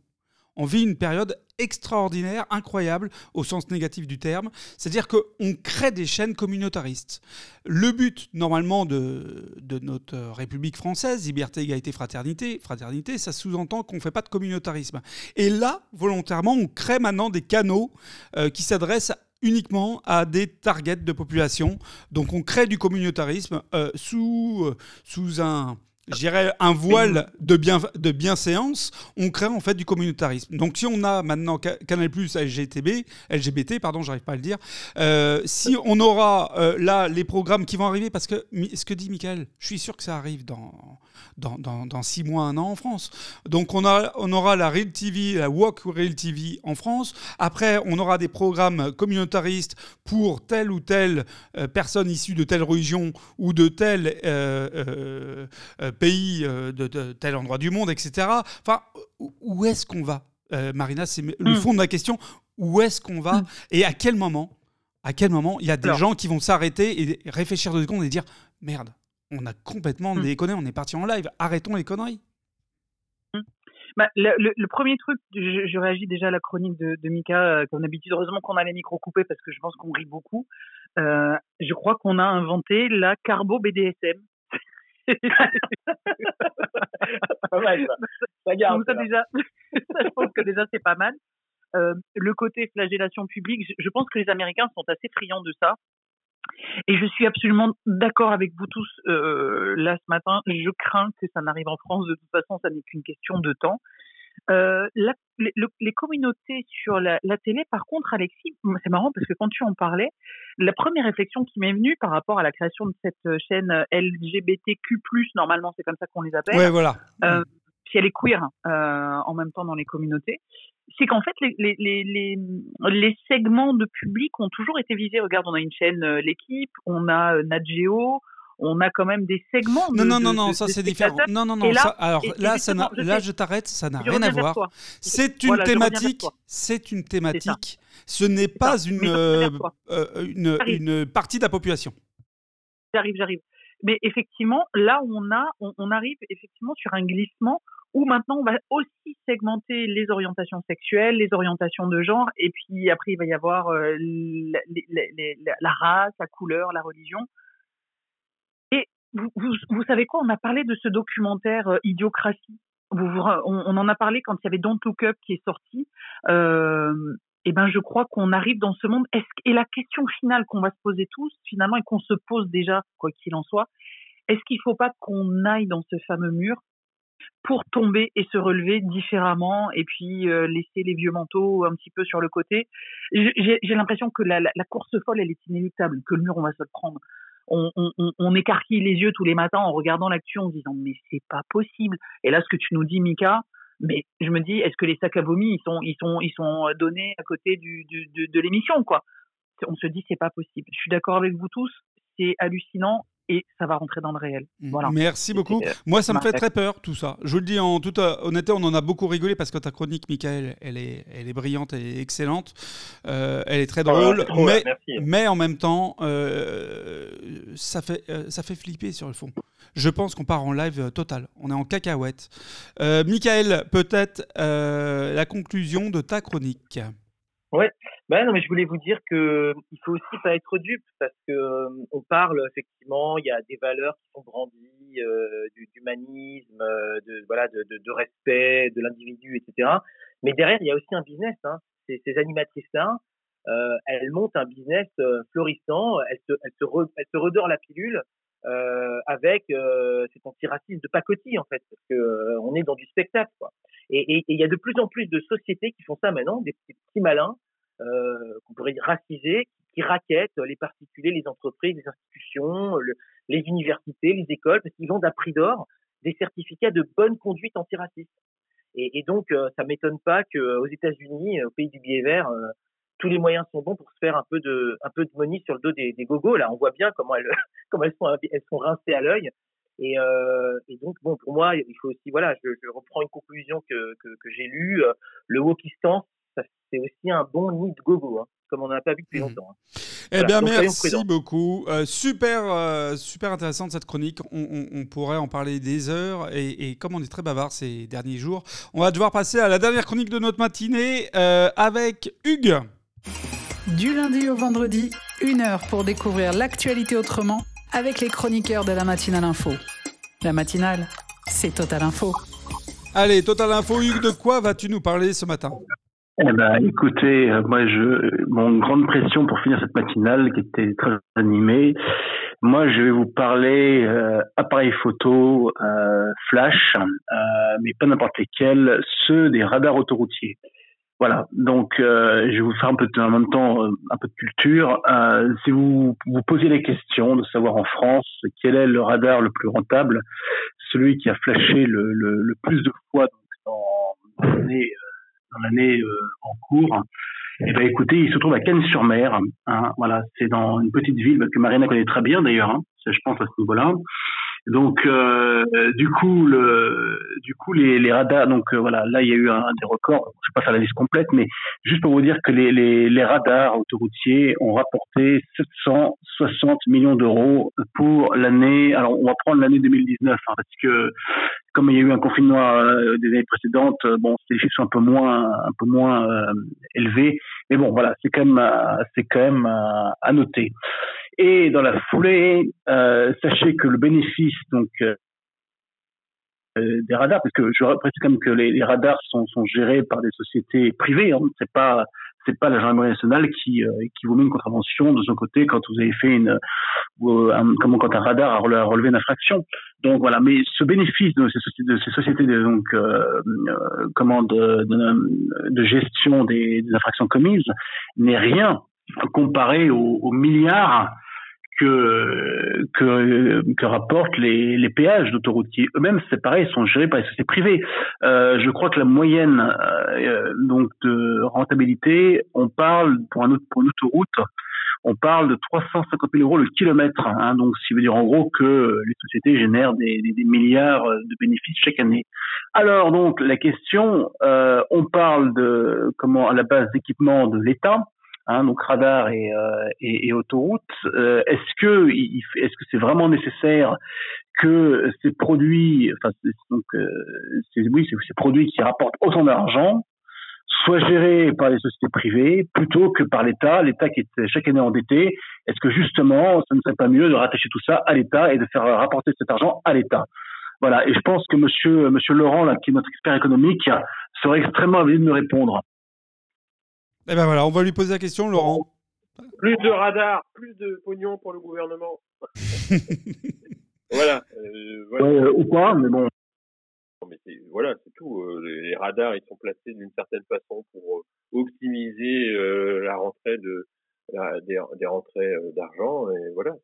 On vit une période extraordinaire, incroyable, au sens négatif du terme. C'est-à-dire qu'on crée des chaînes communautaristes. Le but, normalement, de, notre République française, liberté, égalité, fraternité, fraternité, ça sous-entend qu'on ne fait pas de communautarisme. Et là, volontairement, on crée maintenant des canaux euh, qui s'adressent uniquement à des targets de population. Donc on crée du communautarisme euh, sous, euh, sous un, je dirais, un voile de, bien, de bienséance, on crée en fait du communautarisme. Donc si on a maintenant Ca- Canal+, LGTB, LGBT, pardon, j'arrive pas à le dire, euh, si on aura euh, là les programmes qui vont arriver, parce que ce que dit Michael, je suis sûr que ça arrive dans dans, dans, six mois, un an en France. Donc on, a, on aura la Real TV, la Walk Real TV en France. Après, on aura des programmes communautaristes pour telle ou telle euh, personne issue de telle religion ou de tel euh, pays, de, tel endroit du monde, etc. Enfin, où est-ce qu'on va Marina, c'est le hmm. fond de ma question. Où est-ce qu'on va hmm. et à quel moment à quel moment il y a des gens qui vont s'arrêter et réfléchir deux secondes et dire merde, on a complètement hmm. déconné, on est parti en live, arrêtons les conneries. Hmm. Bah, le, premier truc, je, réagis déjà à la chronique de, Mika, euh, comme d'habitude. Heureusement qu'on a les micros coupés parce que je pense qu'on rit beaucoup. Euh, je crois qu'on a inventé la carbo BDSM. pas mal, ça. garde, ça, déjà, je pense que déjà c'est pas mal. Euh, le côté flagellation publique, je pense que les Américains sont assez friands de ça. Et je suis absolument d'accord avec vous tous euh, là ce matin. Je crains que ça n'arrive en France. De toute façon, ça n'est qu'une question de temps. Euh, les, communautés sur la, télé, par contre, Alexis, c'est marrant parce que quand tu en parlais, la première réflexion qui m'est venue par rapport à la création de cette chaîne LGBTQ+, normalement c'est comme ça qu'on les appelle. Ouais, voilà. Euh, si elle est queer euh, en même temps dans les communautés, c'est qu'en fait, les, les, les, les, segments de public ont toujours été visés. Regarde, on a une chaîne, euh, l'équipe, on a euh, Nadgeo, on a quand même des segments. non, non, non, non, ça c'est différent. Non, non, non. Là, alors là, ça là, je t'arrête, ça n'a rien à voir. C'est une, thématique. C'est une thématique. Ce n'est pas une, euh, une, une partie de la population. J'arrive, j'arrive. Mais effectivement, là, on a, on, on, arrive effectivement sur un glissement où maintenant on va aussi segmenter les orientations sexuelles, les orientations de genre, et puis après il va y avoir euh, la race, la couleur, la religion. Et vous, savez quoi? On a parlé de ce documentaire euh, Idiocratie. On, en a parlé quand il y avait Don't Look Up qui est sorti. Et ben je crois qu'on arrive dans ce monde. Et la question finale qu'on va se poser tous finalement et qu'on se pose déjà quoi qu'il en soit, est-ce qu'il ne faut pas qu'on aille dans ce fameux mur pour tomber et se relever différemment et puis euh, laisser les vieux manteaux un petit peu sur le côté. J'ai l'impression que la, course folle, elle est inéluctable, que le mur, on va se le prendre. On, écarquille les yeux tous les matins en regardant l'actu en se disant mais c'est pas possible. Et là, ce que tu nous dis, Mika, mais je me dis, est-ce que les sacs à vomi, ils sont, ils sont, ils sont donnés à côté du, du de, l'émission, quoi? On se dit, c'est pas possible. Je suis d'accord avec vous tous, c'est hallucinant et ça va rentrer dans le réel. Voilà. Merci beaucoup. Moi, ça me fait très peur, tout ça. Je vous le dis en toute euh, honnêteté, on en a beaucoup rigolé parce que ta chronique, Michael, elle est, elle est brillante, elle est excellente, euh, elle est très drôle, mais, mais en même temps, euh, ça, fait, ça fait flipper sur le fond. Je pense qu'on part en live total. On est en cacahuète. Michael, peut-être la conclusion de ta chronique. Ouais, ben non, mais je voulais vous dire que il faut aussi pas être dupe parce que euh, on parle effectivement, il y a des valeurs qui sont grandies, euh, d'humanisme, euh, de voilà, de, de, respect de l'individu, etc. Mais derrière, il y a aussi un business. Hein. Ces, ces animatrices-là, euh, elles montent un business florissant, elles se, elles se, elles se redorent la pilule euh, avec euh, cet antiracisme de pacotille en fait, parce que on est dans du spectacle. Quoi. Et il y a de plus en plus de sociétés qui font ça maintenant, des petits, malins, euh, qu'on pourrait dire racisés, qui raquettent les particuliers, les entreprises, les institutions, les universités, les écoles, parce qu'ils vendent à prix d'or des certificats de bonne conduite antiraciste. Et, et donc, euh, ça m'étonne pas qu'aux États-Unis, au pays du billet vert, euh, tous les moyens sont bons pour se faire un peu de, un peu de money sur le dos des, des gogos. Là, on voit bien comment elles, comment elles sont, elles sont rincées à l'œil. Et, euh, et, donc, bon, pour moi, il faut aussi, voilà, je, je reprends une conclusion que, que, que j'ai lue. Le wokistan, c'est aussi un bon nid de gogo, hein, comme on n'en a pas vu depuis mmh. longtemps. Hein. Eh bien, merci beaucoup. Euh, super, euh, super intéressante cette chronique. On, on, on, pourrait en parler des heures. Et, et, comme on est très bavard ces derniers jours, on va devoir passer à la dernière chronique de notre matinée euh, avec Hugues. Du lundi au vendredi, une heure pour découvrir l'actualité autrement avec les chroniqueurs de la matinale info. La matinale, c'est Total Info. Allez, Total Info, Hugues, de quoi vas-tu nous parler ce matin? Eh ben, écoutez, euh, moi, je, mon grande pression pour finir cette matinale qui était très animée. Moi, je vais vous parler euh, appareil photo, euh, flash, euh, mais pas n'importe lesquels, ceux des radars autoroutiers. Voilà, donc je vais vous faire un peu en même temps un peu de culture. si vous vous posez la question de savoir en France quel est le radar le plus rentable, celui qui a flashé le, le, le plus de fois dans l'année dans l'année en cours, eh ben écoutez, il se trouve à Cannes-sur-Mer. Hein, voilà, c'est dans une petite ville que Marina connaît très bien d'ailleurs. Hein, je pense à ce niveau-là. Donc, euh, du coup, le, du coup, les, les radars. Donc euh, voilà, là, il y a eu un, des records. Je vais pas faire la liste complète, mais juste pour vous dire que les, les, les radars autoroutiers ont rapporté 760 millions d'euros pour l'année. Alors, on va prendre l'année 2019 hein, parce que comme il y a eu un confinement euh, des années précédentes, euh, bon, les chiffres sont un peu moins, un peu moins euh, élevés. Mais bon, voilà, c'est quand même, c'est quand même à noter. Et dans la foulée, sachez que le bénéfice donc des radars, parce que je précise quand même que les, les radars sont, sont, gérés par des sociétés privées. Hein, c'est pas c'est pas la gendarmerie nationale qui qui vous met une contravention de son côté quand vous avez fait une euh, comment quand un radar a relevé une infraction. Donc voilà, mais ce bénéfice de ces sociétés, de ces sociétés de, donc euh, euh comment de, de, gestion des, des, infractions commises n'est rien comparé aux, aux milliards que, que, que rapportent les, les péages d'autoroute qui eux-mêmes, c'est pareil, sont gérés par les sociétés privées. Euh, je crois que la moyenne euh, donc de rentabilité, on parle pour, un, pour une autoroute on parle de 350 000 euros le kilomètre. Hein, donc, ce qui veut dire en gros que les sociétés génèrent des, milliards de bénéfices chaque année. Alors, donc, la question, euh, on parle de comment à la base d'équipement de l'État. Hein, donc radar et, euh, et, autoroute. Euh, est-ce que est-ce que c'est vraiment nécessaire que ces produits, enfin donc oui, ces produits qui rapportent autant d'argent soit géré par les sociétés privées plutôt que par l'État, l'État qui est chaque année endetté. Est-ce que justement, ça ne serait pas mieux de rattacher tout ça à l'État et de faire rapporter cet argent à l'État? Voilà. Et je pense que Monsieur Monsieur Laurent, là, qui est notre expert économique, serait extrêmement avide de me répondre. Eh ben voilà, on va lui poser la question, Laurent. Plus de radars, plus de pognon pour le gouvernement. voilà. Euh, voilà. Euh, ou quoi, mais bon mais voilà, c'est tout. Euh, les, radars, ils sont placés d'une certaine façon pour optimiser euh, la rentrée de des, rentrées d'argent et voilà.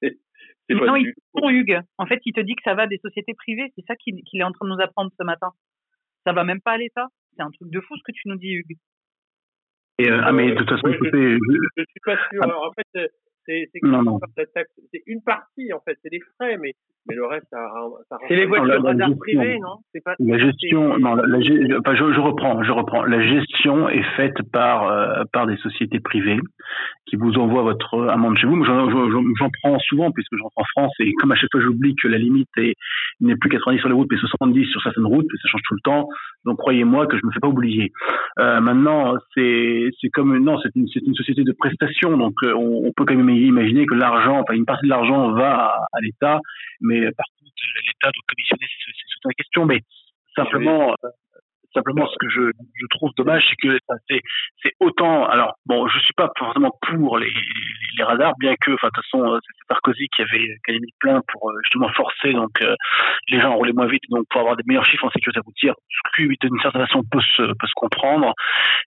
C'est non, il Hugues. En fait, il te dit que ça va des sociétés privées. C'est ça qu'il est en train de nous apprendre ce matin. Ça va même pas à l'État. C'est un truc de fou ce que tu nous dis, Hugues. Ah, mais de toute façon, je, je, suis pas sûr. Ah. En fait, c'est une partie, en fait. C'est des frais, mais mais le reste, ça, ça C'est les voitures radar privées, non? Pas, La gestion, non, la, je, je, reprends, je reprends. La gestion est faite par euh, par des sociétés privées qui vous envoient votre amende chez vous. J'en prends souvent puisque j'entre en France et comme à chaque fois j'oublie que la limite est n'est plus 90 sur les routes mais 70 sur certaines routes, ça change tout le temps. Donc croyez-moi que je me fais pas oublier. Euh, maintenant, c'est comme non, c'est une une société de prestation, donc euh, on, on, peut quand même imaginer que l'argent, enfin une partie de l'argent va à, à l'État, mais par contre, l'État doit commissionner, c'est toute la question, mais simplement, euh, simplement ce que je, trouve dommage, c'est que c'est autant. Alors bon, je suis pas forcément pour les, radars, bien que, enfin de toute façon, euh, c'est Sarkozy qui avait, qui avait mis plein pour euh, justement forcer donc les gens à rouler moins vite, donc pour avoir des meilleurs chiffres en sécurité routière, ce qui d'une certaine façon peut se peut se comprendre.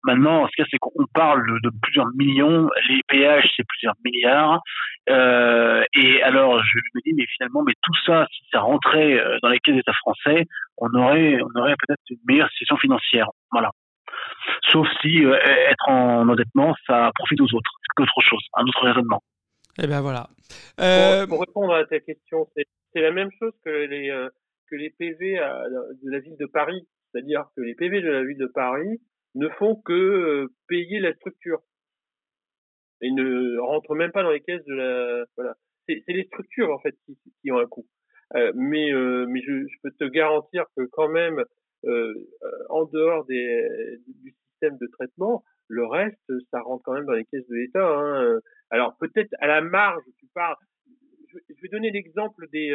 Maintenant, ce qu'il y a, c'est qu'on parle de, plusieurs millions, les péages c'est plusieurs milliards, euh, et alors, je me dis, mais finalement, mais tout ça, si ça rentrait euh, dans les caisses d'État français, on aurait, on aurait peut-être une meilleure situation financière. Voilà. Sauf si euh, être en endettement, ça profite aux autres. C'est autre chose, un autre raisonnement. Eh bien voilà. Pour, répondre à ta question, c'est la même chose que les, que les PV de la ville de Paris. C'est-à-dire que les PV de la ville de Paris ne font que payer la structure et ne rentre même pas dans les caisses de la voilà c'est les structures en fait qui, qui ont un coût euh, mais euh, mais je, je, peux te garantir que quand même euh, en dehors des du système de traitement le reste ça rentre quand même dans les caisses de l'État hein. alors peut-être à la marge tu parles je, je vais donner l'exemple des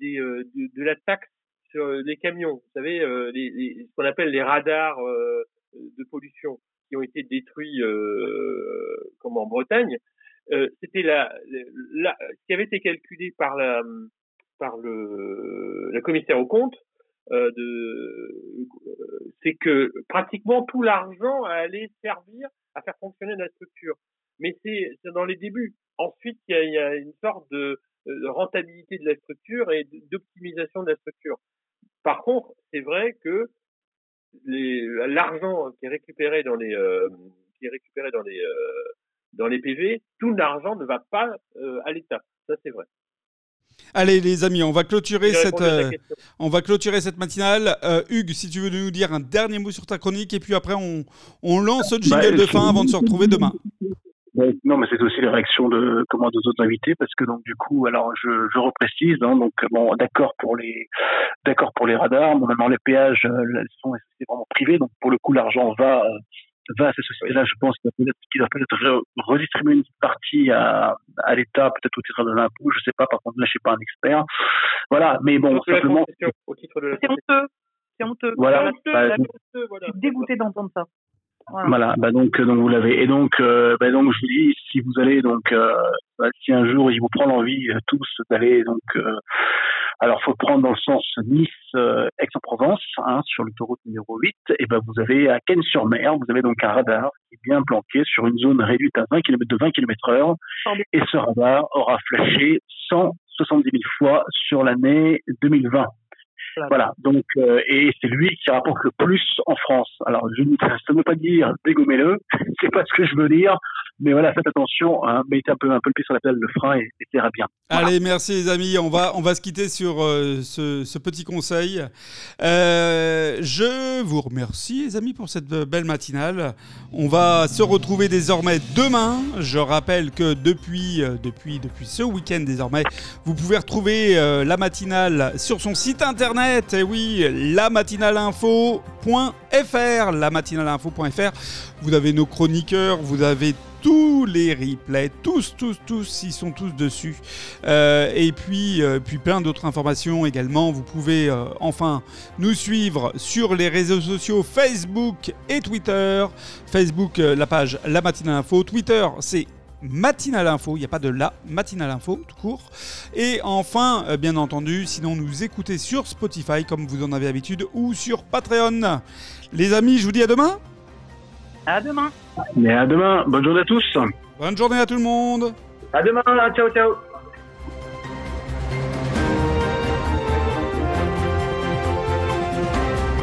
des de, de, la taxe sur les camions vous savez les, les, ce qu'on appelle les radars de pollution qui ont été détruits euh, comme en Bretagne, euh, c'était la, la, ce qui avait été calculé par la par le la commissaire au compte euh, de c'est que pratiquement tout l'argent allait servir à faire fonctionner la structure. Mais c'est dans les débuts. Ensuite, il y a, y a une sorte de, de rentabilité de la structure et d'optimisation de la structure. Par contre, c'est vrai que l'argent qui est récupéré dans les euh, qui est récupéré dans les euh, dans les PV, tout l'argent ne va pas euh, à l'État. Ça c'est vrai. Allez les amis, on va clôturer cette on va clôturer cette matinale. Hugues, si tu veux nous dire un dernier mot sur ta chronique et puis après on, on lance le jingle bah, de fin avant de se retrouver demain. Non, mais c'est aussi les réactions de comment autres invités parce que donc du coup, alors je, je reprécise, hein, donc bon, d'accord pour les d'accord pour les radars, maintenant les péages, euh, elles sont vraiment privées, donc pour le coup l'argent va euh, va à ces sociétés-là. Je pense qu'il doit peut-être redistribuer une partie à, à l'État, peut-être au titre de l'impôt, je sais pas. Par contre, là, je suis pas un expert. Voilà, mais bon, simplement. C'est honteux. C'est honteux. Voilà. Bah, je suis dégoûté d'entendre ça. Voilà, bah donc donc vous l'avez. Et donc euh, bah donc je vous dis si vous allez donc euh, bah, si un jour il vous prend l'envie euh, tous d'aller donc euh, alors faut prendre dans le sens Nice Aix-en-Provence hein, sur l'autoroute numéro 8 et ben vous avez à Cannes-sur-Mer, vous avez donc un radar qui est bien planqué sur une zone réduite à 20 km de 20 km heure. Et ce radar aura flashé 170 000 fois sur l'année 2020. Voilà. Donc, euh, et c'est lui qui rapporte le plus en France. Alors, je ne, ça ne veut pas dire dégommez-le. C'est pas ce que je veux dire. Mais voilà, faites attention, hein, mettez un peu, un peu le pied sur la pelle, le frein et, et ça ira bien. Allez, merci les amis. On va, on va se quitter sur euh, ce, ce, petit conseil. Euh, je vous remercie les amis pour cette belle matinale. On va se retrouver désormais demain. Je rappelle que depuis, depuis, depuis ce week-end désormais, vous pouvez retrouver euh, la matinale sur son site internet. Et oui, lamatinaleinfo.fr. Lamatinaleinfo.fr. Vous avez nos chroniqueurs, vous avez tous les replays, tous, tous, tous, ils sont tous dessus. Euh, et puis, euh, puis plein d'autres informations également. Vous pouvez euh, enfin nous suivre sur les réseaux sociaux Facebook et Twitter. Facebook, la page La Matinale Info. Twitter, c'est Matinale Info, il n'y a pas de la Matinale Info tout court. Et enfin, euh, bien entendu, sinon nous écoutez sur Spotify comme vous en avez l'habitude ou sur Patreon. Les amis, je vous dis à demain. À demain. Mais à demain. Bonne journée à tous. Bonne journée à tout le monde. À demain. Ciao, ciao.